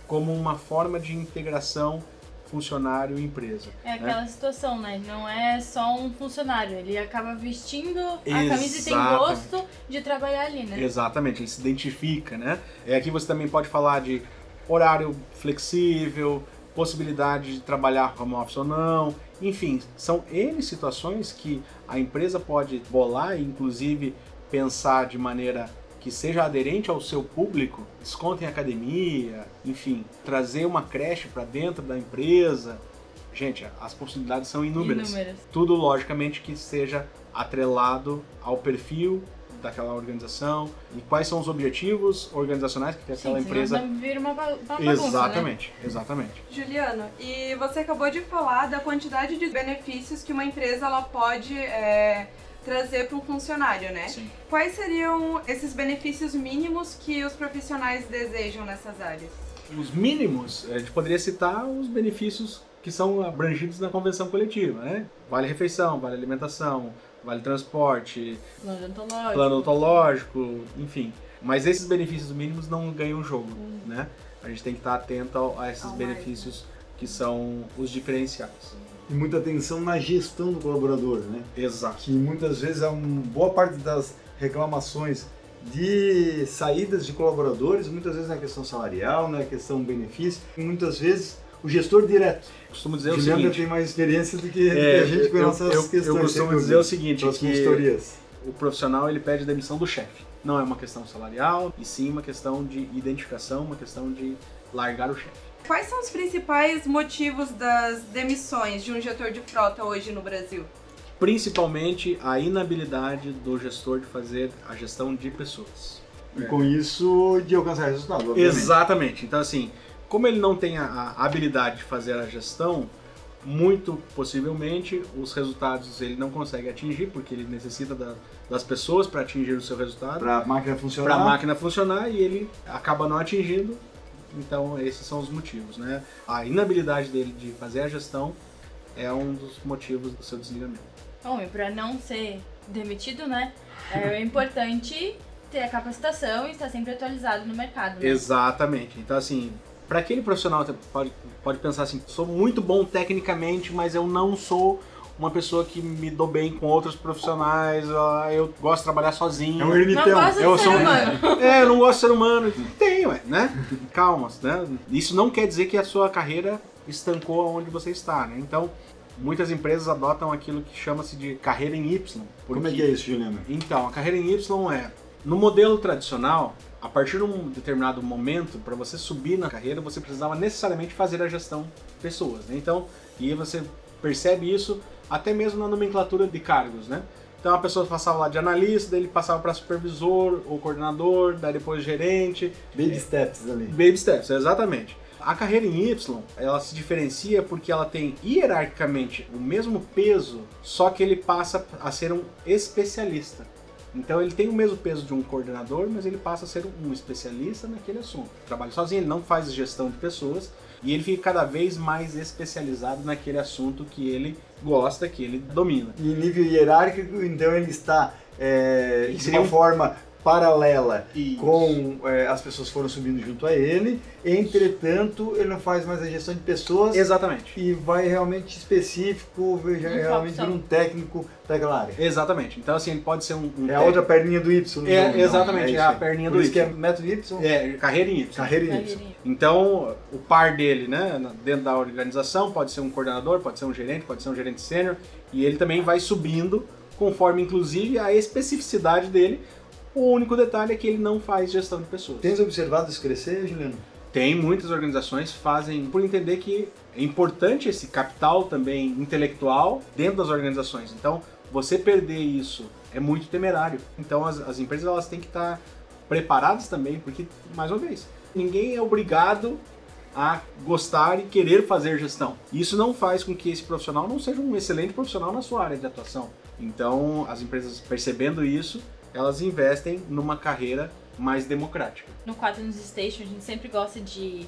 como uma forma de integração funcionário empresa. É aquela né? situação, né? Não é só um funcionário, ele acaba vestindo a Exatamente. camisa e tem gosto de trabalhar ali, né? Exatamente, ele se identifica, né? É, aqui você também pode falar de horário flexível, possibilidade de trabalhar home office ou não, enfim, são N situações que a empresa pode bolar e inclusive pensar de maneira que seja aderente ao seu público, desconto em academia, enfim, trazer uma creche para dentro da empresa. Gente, as possibilidades são inúmeras. inúmeras. Tudo, logicamente, que seja atrelado ao perfil daquela organização e quais são os objetivos organizacionais que aquela Sim, empresa. Não vira uma, uma né? exatamente, né? exatamente. Juliano, e você acabou de falar da quantidade de benefícios que uma empresa ela pode é, trazer para um funcionário, né? Sim. Quais seriam esses benefícios mínimos que os profissionais desejam nessas áreas? Os mínimos, a gente poderia citar os benefícios que são abrangidos na convenção coletiva, né? Vale refeição, vale alimentação, vale transporte, plano odontológico enfim. Mas esses benefícios mínimos não ganham jogo, uhum. né? A gente tem que estar atento a esses benefícios mais. que são os diferenciais. E muita atenção na gestão do colaborador, né? Exato. Que muitas vezes é uma boa parte das reclamações de saídas de colaboradores, muitas vezes na questão salarial, na questão benefício, muitas vezes o gestor direto. Costumo dizer o seguinte. tem mais experiência do que, é, a gente com eu, nossas eu, questões. Eu costumo dizer o seguinte, que o profissional ele pede demissão do chefe. Não é uma questão salarial, e sim uma questão de identificação, uma questão de largar o chefe. Quais são os principais motivos das demissões de um gestor de frota hoje no Brasil? Principalmente a inabilidade do gestor de fazer a gestão de pessoas. E com isso de alcançar resultado. Obviamente. Exatamente. Então, assim, como ele não tem a, a habilidade de fazer a gestão, muito possivelmente os resultados ele não consegue atingir porque ele necessita da, das pessoas para atingir o seu resultado para a máquina funcionar para a máquina funcionar e ele acaba não atingindo então esses são os motivos né? A inabilidade dele de fazer a gestão é um dos motivos do seu desligamento. Bom e para não ser demitido né é importante ter a capacitação e estar sempre atualizado no mercado né? exatamente. Então assim para aquele profissional pode, pode pensar assim, sou muito bom tecnicamente, mas eu não sou uma pessoa que me dou bem com outros profissionais, eu gosto de trabalhar sozinho. É um ermitão. Eu sou, humano. É, eu não gosto de ser humano. Tem, ué, né? Calma, né? Isso não quer dizer que a sua carreira estancou onde você está, né? Então, muitas empresas adotam aquilo que chama-se de carreira em Y. Porque... Como é que é isso, Juliana? Então, a carreira em Y é, no modelo tradicional, a partir de um determinado momento, para você subir na carreira, você precisava necessariamente fazer a gestão de pessoas. Né? Então, e você percebe isso até mesmo na nomenclatura de cargos, né? Então a pessoa passava lá de analista, daí ele passava para supervisor ou coordenador, daí depois gerente. Baby steps ali. Baby steps, exatamente. A carreira em Y, ela se diferencia porque ela tem hierarquicamente o mesmo peso, só que ele passa a ser um especialista. Então ele tem o mesmo peso de um coordenador, mas ele passa a ser um especialista naquele assunto. Trabalha sozinho, ele não faz gestão de pessoas e ele fica cada vez mais especializado naquele assunto que ele gosta, que ele domina. E em nível hierárquico, então ele está é, de uma forma paralela Isso. com é, as pessoas foram subindo junto a ele. Entretanto, ele não faz mais a gestão de pessoas Exatamente. e vai realmente específico, Um realmente vira um técnico daquela área. Exatamente. Então, assim, ele pode ser um. um É a outra perninha do Y. no É, nome, não. exatamente, é isso a perninha Por do isso que é Y. método Y, É, carreira em Y. carreira em Y. Então, o par dele, né, dentro da organização, pode ser um coordenador, pode ser um gerente, pode ser um gerente sênior, e ele também vai subindo conforme, inclusive, a especificidade dele. O único detalhe é que ele não faz gestão de pessoas. Tens observado isso crescer, Juliano? Tem muitas organizações que fazem por entender que é importante esse capital também intelectual dentro das organizações. Então, você perder isso é muito temerário. Então, as, as empresas elas têm que estar preparadas também, porque, mais uma vez, ninguém é obrigado a gostar e querer fazer gestão. Isso não faz com que esse profissional não seja um excelente profissional na sua área de atuação. Então, as empresas percebendo isso, elas investem numa carreira mais democrática. No 4 News Station, a gente sempre gosta de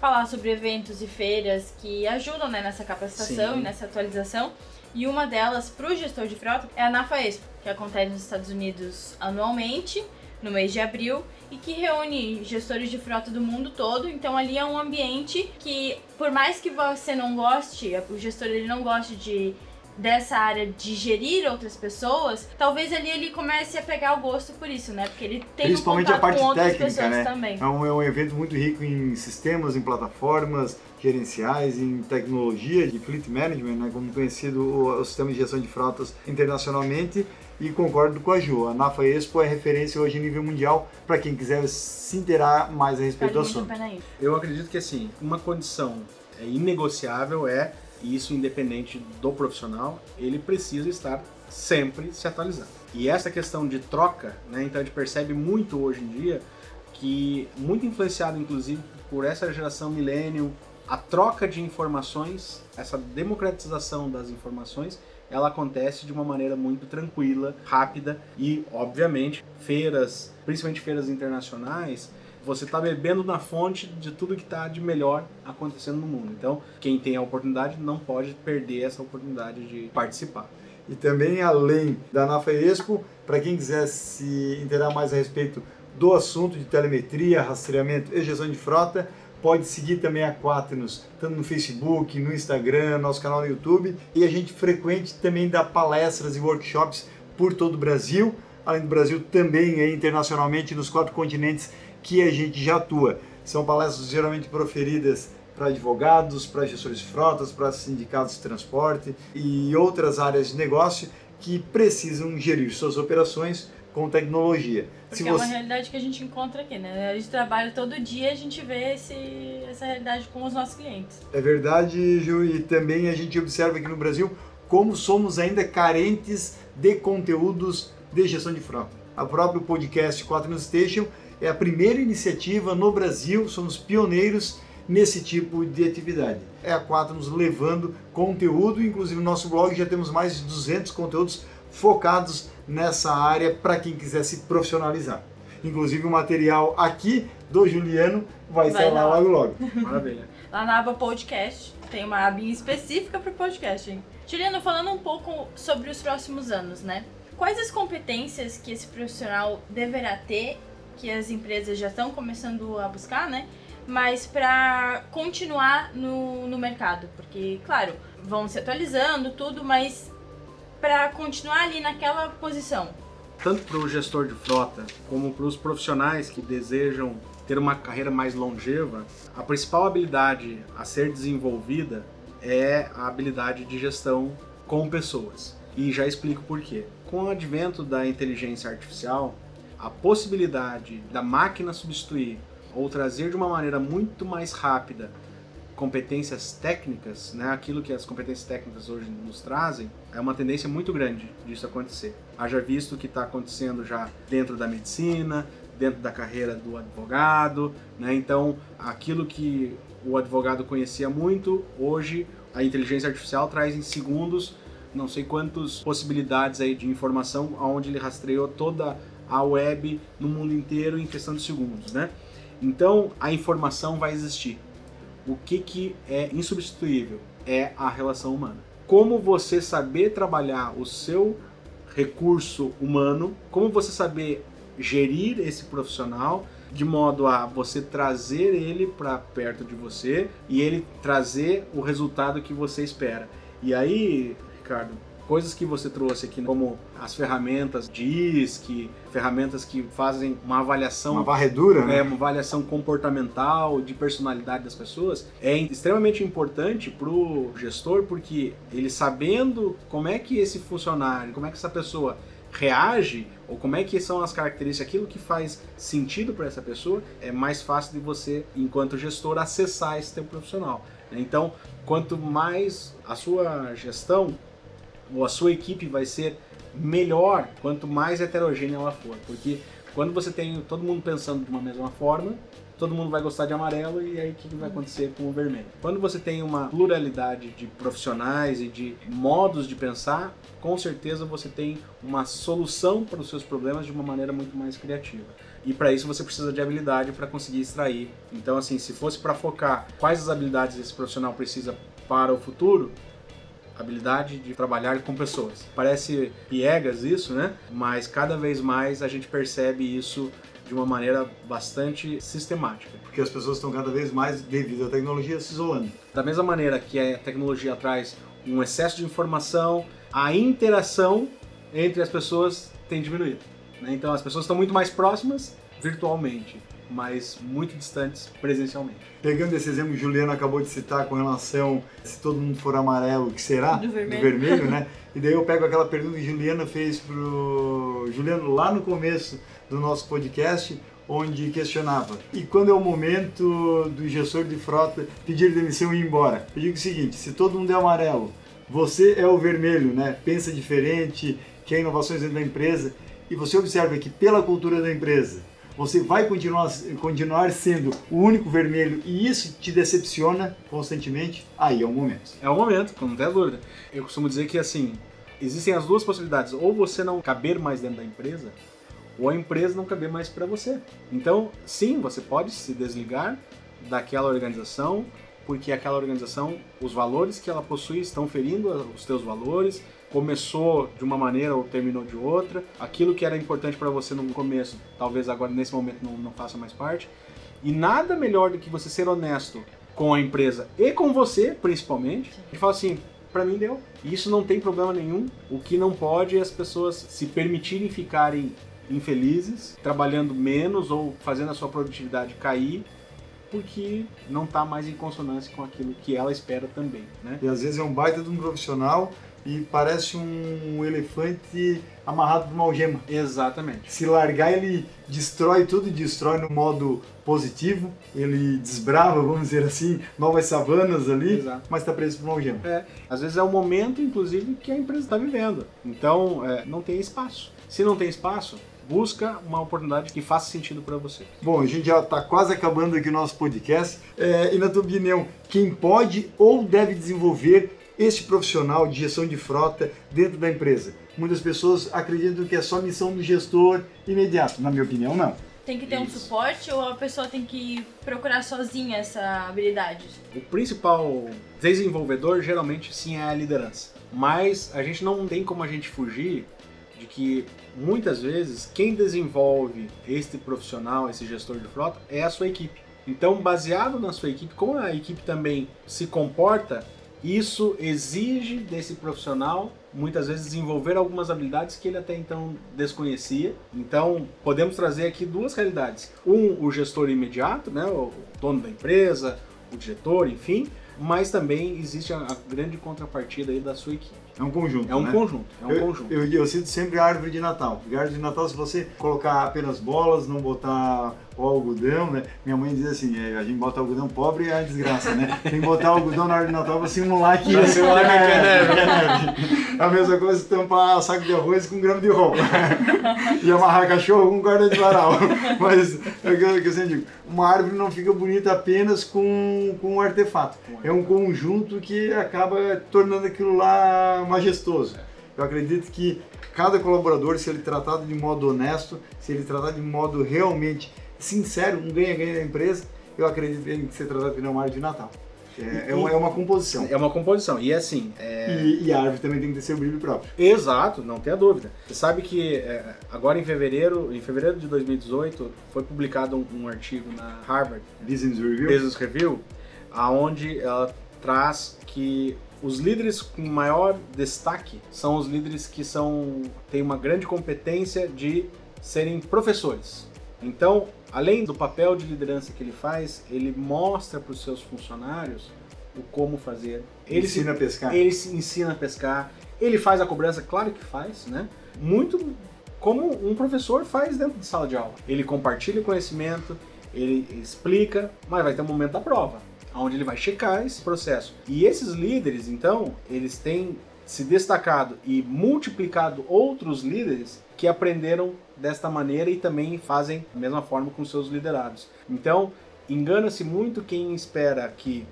falar sobre eventos e feiras que ajudam né, nessa capacitação Sim. e nessa atualização. E uma delas, para o gestor de frota, é a NAFA Expo, que acontece nos Estados Unidos anualmente, no mês de abril, e que reúne gestores de frota do mundo todo. Então ali é um ambiente que, por mais que você não goste, o gestor ele não goste de dessa área de gerir outras pessoas, talvez ali ele comece a pegar o gosto por isso, né? Porque ele tem um Principalmente a contato parte com outras técnica, pessoas né? também. É um, é um evento muito rico em sistemas, em plataformas gerenciais, em tecnologia de fleet management, né, como conhecido o, o sistema de gestão de frotas internacionalmente. E concordo com a Ju, a NAFA Expo é referência hoje em nível mundial para quem quiser se inteirar mais a respeito do Vale a assunto. Eu acredito que assim, uma condição é, inegociável é, e isso independente do profissional, ele precisa estar sempre se atualizando. E essa questão de troca, né, então a gente percebe muito hoje em dia que, muito influenciado inclusive por essa geração millennium, a troca de informações, essa democratização das informações, ela acontece de uma maneira muito tranquila, rápida e, obviamente, feiras, principalmente feiras internacionais, você está bebendo na fonte de tudo que está de melhor acontecendo no mundo. Então, quem tem a oportunidade não pode perder essa oportunidade de participar. E também, além da NAFA Expo, para quem quiser se inteirar mais a respeito do assunto de telemetria, rastreamento e gestão de frota, pode seguir também a Quaternos, tanto no Facebook, no Instagram, nosso canal no YouTube. E a gente frequente também dá palestras e workshops por todo o Brasil, além do Brasil também é internacionalmente nos quatro continentes que a gente já atua. São palestras geralmente proferidas para advogados, para gestores de frotas, para sindicatos de transporte e outras áreas de negócio que precisam gerir suas operações com tecnologia. Porque é uma realidade que a gente encontra aqui, né? A gente trabalha todo dia, a gente vê esse, essa realidade com os nossos clientes. É verdade, Ju, e também a gente observa aqui no Brasil como somos ainda carentes de conteúdos de gestão de frota. A próprio podcast 4 News Station é a primeira iniciativa no Brasil, somos pioneiros nesse tipo de atividade. É a 4 nos levando conteúdo, inclusive no nosso blog já temos mais de 200 conteúdos focados nessa área para quem quiser se profissionalizar. Inclusive o material aqui do Juliano vai, Vai estar lá logo logo. Maravilha. Lá na aba podcast, tem uma abinha específica para podcast, hein? Juliano, falando um pouco sobre os próximos anos, né? Quais as competências que esse profissional deverá ter, que as empresas já estão começando a buscar, né? Mas para continuar no, no mercado, porque, claro, vão se atualizando, tudo, mas para continuar ali naquela posição. Tanto para o gestor de frota, como para os profissionais que desejam ter uma carreira mais longeva, a principal habilidade a ser desenvolvida é a habilidade de gestão com pessoas. E já explico por quê. Com o advento da inteligência artificial, a possibilidade da máquina substituir ou trazer de uma maneira muito mais rápida competências técnicas, né, aquilo que as competências técnicas hoje nos trazem, é uma tendência muito grande disso acontecer. Haja visto o que está acontecendo já dentro da medicina, dentro da carreira do advogado, né, então aquilo que o advogado conhecia muito, hoje a inteligência artificial traz em segundos não sei quantas possibilidades aí de informação onde ele rastreou toda a web no mundo inteiro em questão de segundos, né? Então a informação vai existir. O que, que é insubstituível é a relação humana. Como você saber trabalhar o seu recurso humano, como você saber gerir esse profissional de modo a você trazer ele para perto de você e ele trazer o resultado que você espera. E aí, Ricardo, coisas que você trouxe aqui, como as ferramentas de ISC, ferramentas que fazem uma avaliação. Uma varredura, né? É, uma avaliação comportamental, de personalidade das pessoas, é extremamente importante para o gestor, porque ele sabendo como é que esse funcionário, como é que essa pessoa reage, ou como é que são as características, aquilo que faz sentido para essa pessoa, é mais fácil de você, enquanto gestor, acessar esse tempo profissional. Então, quanto mais a sua gestão ou a sua equipe vai ser melhor, quanto mais heterogênea ela for, porque quando você tem todo mundo pensando de uma mesma forma, todo mundo vai gostar de amarelo e aí o que vai acontecer com o vermelho? Quando você tem uma pluralidade de profissionais e de modos de pensar, com certeza você tem uma solução para os seus problemas de uma maneira muito mais criativa. E para isso você precisa de habilidade para conseguir extrair. Então, assim, se fosse para focar quais as habilidades esse profissional precisa para o futuro, habilidade de trabalhar com pessoas. Parece piegas isso, né? Mas cada vez mais a gente percebe isso de uma maneira bastante sistemática. Porque as pessoas estão cada vez mais, devido à tecnologia, se isolando. Da mesma maneira que a tecnologia traz um excesso de informação, a interação entre as pessoas tem diminuído. Né? Então as pessoas estão muito mais próximas virtualmente, mas muito distantes presencialmente. Pegando esse exemplo que o Juliano acabou de citar com relação se todo mundo for amarelo, o que será? Do vermelho. Do vermelho, né? E daí eu pego aquela pergunta que Juliana fez pro Juliano lá no começo do nosso podcast, onde questionava: e quando é o momento do gestor de frota pedir demissão e ir embora? Eu digo o seguinte: se todo mundo é amarelo, você é o vermelho, né? Pensa diferente, quer inovações dentro da empresa, e você observa que pela cultura da empresa você vai continuar, continuar sendo o único vermelho e isso te decepciona constantemente, aí é o momento. É o momento, não tem dúvida. Eu costumo dizer que assim, existem as duas possibilidades, ou você não caber mais dentro da empresa, ou a empresa não caber mais para você. Então, sim, você pode se desligar daquela organização, porque aquela organização, os valores que ela possui estão ferindo os teus valores, começou de uma maneira ou terminou de outra. Aquilo que era importante para você no começo, talvez agora nesse momento não, não faça mais parte. E nada melhor do que você ser honesto com a empresa e com você, principalmente, e falar assim: para mim deu. Isso não tem problema nenhum. O que não pode é as pessoas se permitirem ficarem infelizes, trabalhando menos ou fazendo a sua produtividade cair porque não está mais em consonância com aquilo que ela espera também, né? E às vezes é um baita de um profissional e parece um elefante amarrado por uma algema. Exatamente. Se largar, ele destrói tudo, destrói no modo positivo, ele desbrava, vamos dizer assim, novas savanas ali, Exato. mas está preso por uma algema. É, às vezes é o momento, inclusive, que a empresa está vivendo. Então, é, não tem espaço. Se não tem espaço, busca uma oportunidade que faça sentido para você. Bom, a gente já está quase acabando aqui o nosso podcast. É, e na tua opinião, quem pode ou deve desenvolver este profissional de gestão de frota dentro da empresa? Muitas pessoas acreditam que é só missão do gestor imediato. Na minha opinião, não. Tem que ter um Isso. suporte ou a pessoa tem que procurar sozinha essa habilidade? O principal desenvolvedor geralmente sim é a liderança. Mas a gente não tem como a gente fugir de que muitas vezes quem desenvolve este profissional, esse gestor de frota, é a sua equipe. Então, baseado na sua equipe, como a equipe também se comporta, isso exige desse profissional muitas vezes desenvolver algumas habilidades que ele até então desconhecia. Então, podemos trazer aqui duas realidades. Um, o gestor imediato, né, o dono da empresa, o diretor, enfim, mas também existe a, grande contrapartida aí da sua equipe. É um conjunto. É um né? conjunto, é um eu, conjunto. Eu, eu cito sempre a árvore de Natal. Porque a árvore de Natal, se você colocar apenas bolas, não botar o algodão, né? Minha mãe diz assim, é, a gente bota algodão pobre e é a desgraça, né? Tem que botar algodão na árvore de Natal pra simular que, Pra simular que é neve. que é neve. A mesma coisa se tampar saco de arroz com um grama de roupa. e amarrar cachorro com corda de varal. Mas, é o que eu que eu sempre digo, uma árvore não fica bonita apenas com, com um artefato. É um conjunto que acaba tornando aquilo lá majestoso. Eu acredito que cada colaborador, se ele tratado de modo honesto, se ele tratado de modo realmente sincero, um ganha-ganha da empresa, eu acredito que ele tem que ser tratado nem uma árvore de Natal. É, é, uma, é uma composição. É uma composição. E assim. É... E, e, a árvore também tem que ter seu brilho próprio. Exato, não tenha dúvida. Você sabe que é, agora em fevereiro, em fevereiro de 2018, foi publicado um, um artigo na Harvard Business Review, Business Review aonde ela traz que os líderes com maior destaque são os líderes que são têm uma grande competência de serem professores. Então, além do papel de liderança que ele faz, ele mostra para os seus funcionários o como fazer. Ele ensina se, a pescar. Ele se ensina a pescar. Ele faz a cobrança, claro que faz, né? Muito como um professor faz dentro de sala de aula. Ele compartilha o conhecimento, ele explica, mas vai ter um momento da prova, onde ele vai checar esse processo. E esses líderes, então, eles têm se destacado e multiplicado outros líderes que aprenderam desta maneira e também fazem da mesma forma com seus liderados. Então, engana-se muito quem espera que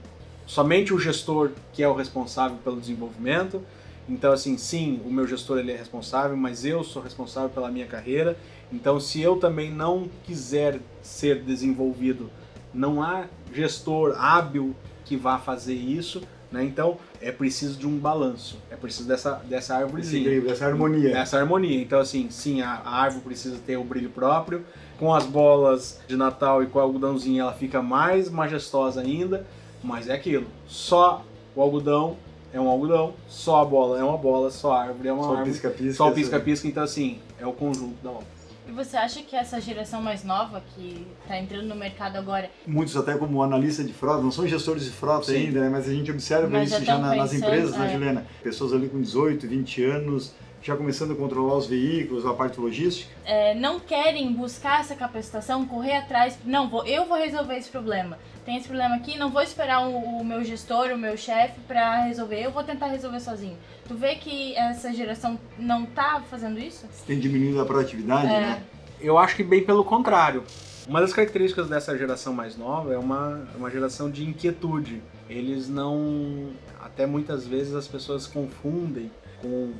somente o gestor que é o responsável pelo desenvolvimento. Então, assim, sim, o meu gestor ele é responsável, mas eu sou responsável pela minha carreira. Então, se eu também não quiser ser desenvolvido, não há gestor hábil que vá fazer isso. Né? Então é preciso de um balanço, é preciso dessa, dessa árvorezinha. dessa harmonia. Dessa harmonia. Então, assim, sim, a, a árvore precisa ter o brilho próprio. Com as bolas de Natal e com o algodãozinho, ela fica mais majestosa ainda. Mas é aquilo. Só o algodão é um algodão, só a bola é uma bola, só a árvore é uma só árvore. Pisca-pisca. Só o pisca-pisca. Então, assim, é o conjunto da obra. E você acha que essa geração mais nova, que está entrando no mercado agora... Muitos até como analista de frota, não são gestores de frota Sim. ainda, né? mas a gente observa mas isso já, já na, nas empresas, né, é. né, Juliana? Pessoas ali com 18, 20 anos, já começando a controlar os veículos, a parte logística? É, não querem buscar essa capacitação, correr atrás, não, vou, eu vou resolver esse problema. Tem esse problema aqui, não vou esperar o, o meu gestor, o meu chefe para resolver, eu vou tentar resolver sozinho. Tu vê que essa geração não tá fazendo isso? Tem diminuído a proatividade, é. né? Eu acho que bem pelo contrário. Uma das características dessa geração mais nova é uma, uma geração de inquietude. Eles não. Até muitas vezes as pessoas confundem com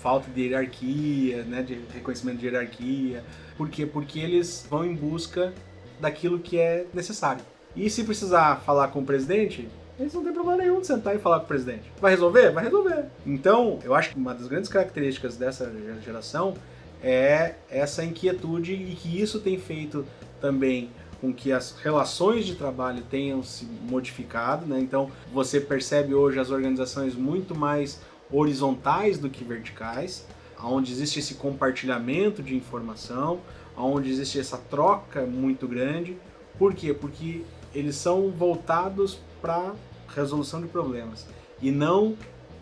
falta de hierarquia, né, de reconhecimento de hierarquia. Por quê? Porque eles vão em busca daquilo que é necessário. E se precisar falar com o presidente, eles não têm problema nenhum de sentar e falar com o presidente. Vai resolver? Vai resolver. Então, eu acho que uma das grandes características dessa geração é essa inquietude e que isso tem feito também com que as relações de trabalho tenham se modificado, né? Então você percebe hoje as organizações muito mais horizontais do que verticais, onde existe esse compartilhamento de informação, onde existe essa troca muito grande. Por quê? Porque eles são voltados para resolução de problemas e não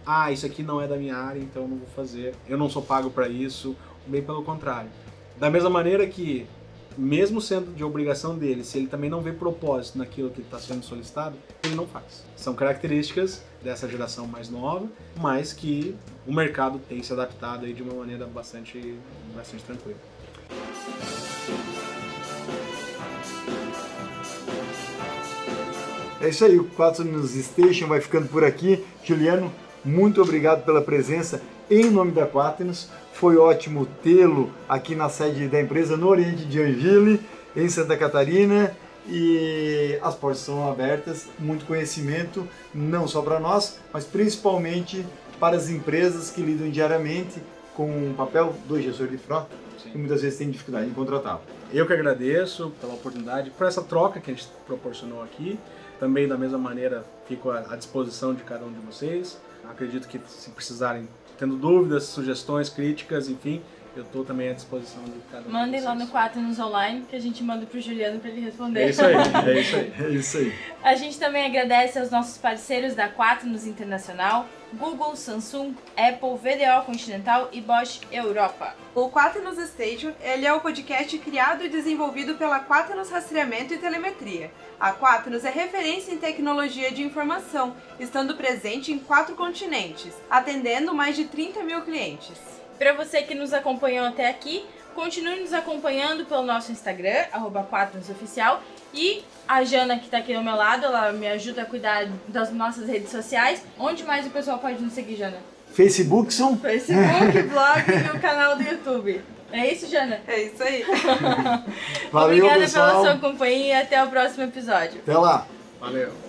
ah, isso aqui não é da minha área, então não vou fazer. Eu não sou pago para isso, bem pelo contrário. Da mesma maneira que mesmo sendo de obrigação dele, se ele também não vê propósito naquilo que está sendo solicitado, ele não faz. São características dessa geração mais nova, mas que o mercado tem se adaptado aí de uma maneira bastante, bastante tranquila. É isso aí, o 4 News Station vai ficando por aqui. Juliano, muito obrigado pela presença em nome da Quaternos. Foi ótimo tê-lo aqui na sede da empresa no Oriente de Joinville, em Santa Catarina. E as portas estão abertas, muito conhecimento, não só para nós, mas principalmente para as empresas que lidam diariamente com o papel do gestor de frota, Sim. que muitas vezes tem dificuldade em contratá-lo. Eu que agradeço pela oportunidade, por essa troca que a gente proporcionou aqui. Também, da mesma maneira, fico à disposição de cada um de vocês. Acredito que se precisarem tendo dúvidas, sugestões, críticas, enfim, eu estou também à disposição de cada um. Mandem lá no Quaternos Online que a gente manda para o Juliano para ele responder. É isso aí, é isso aí. é isso aí. A gente também agradece aos nossos parceiros da Quaternos Internacional, Google, Samsung, Apple, VDO Continental e Bosch Europa. O Quaternos Station ele é o podcast criado e desenvolvido pela Quaternos Rastreamento e Telemetria. A Quaternos é referência em tecnologia de informação, estando presente em quatro continentes, atendendo mais de 30 mil clientes. Para você que nos acompanhou até aqui, continue nos acompanhando pelo nosso Instagram, arroba Oficial. E a Jana, que está aqui ao meu lado, ela me ajuda a cuidar das nossas redes sociais. Onde mais o pessoal pode nos seguir, Jana? Facebook são? Facebook, blog e o canal do YouTube. É isso, Jana? É isso aí. Valeu, Obrigada pessoal. pela sua companhia e até o próximo episódio. Até lá. Valeu.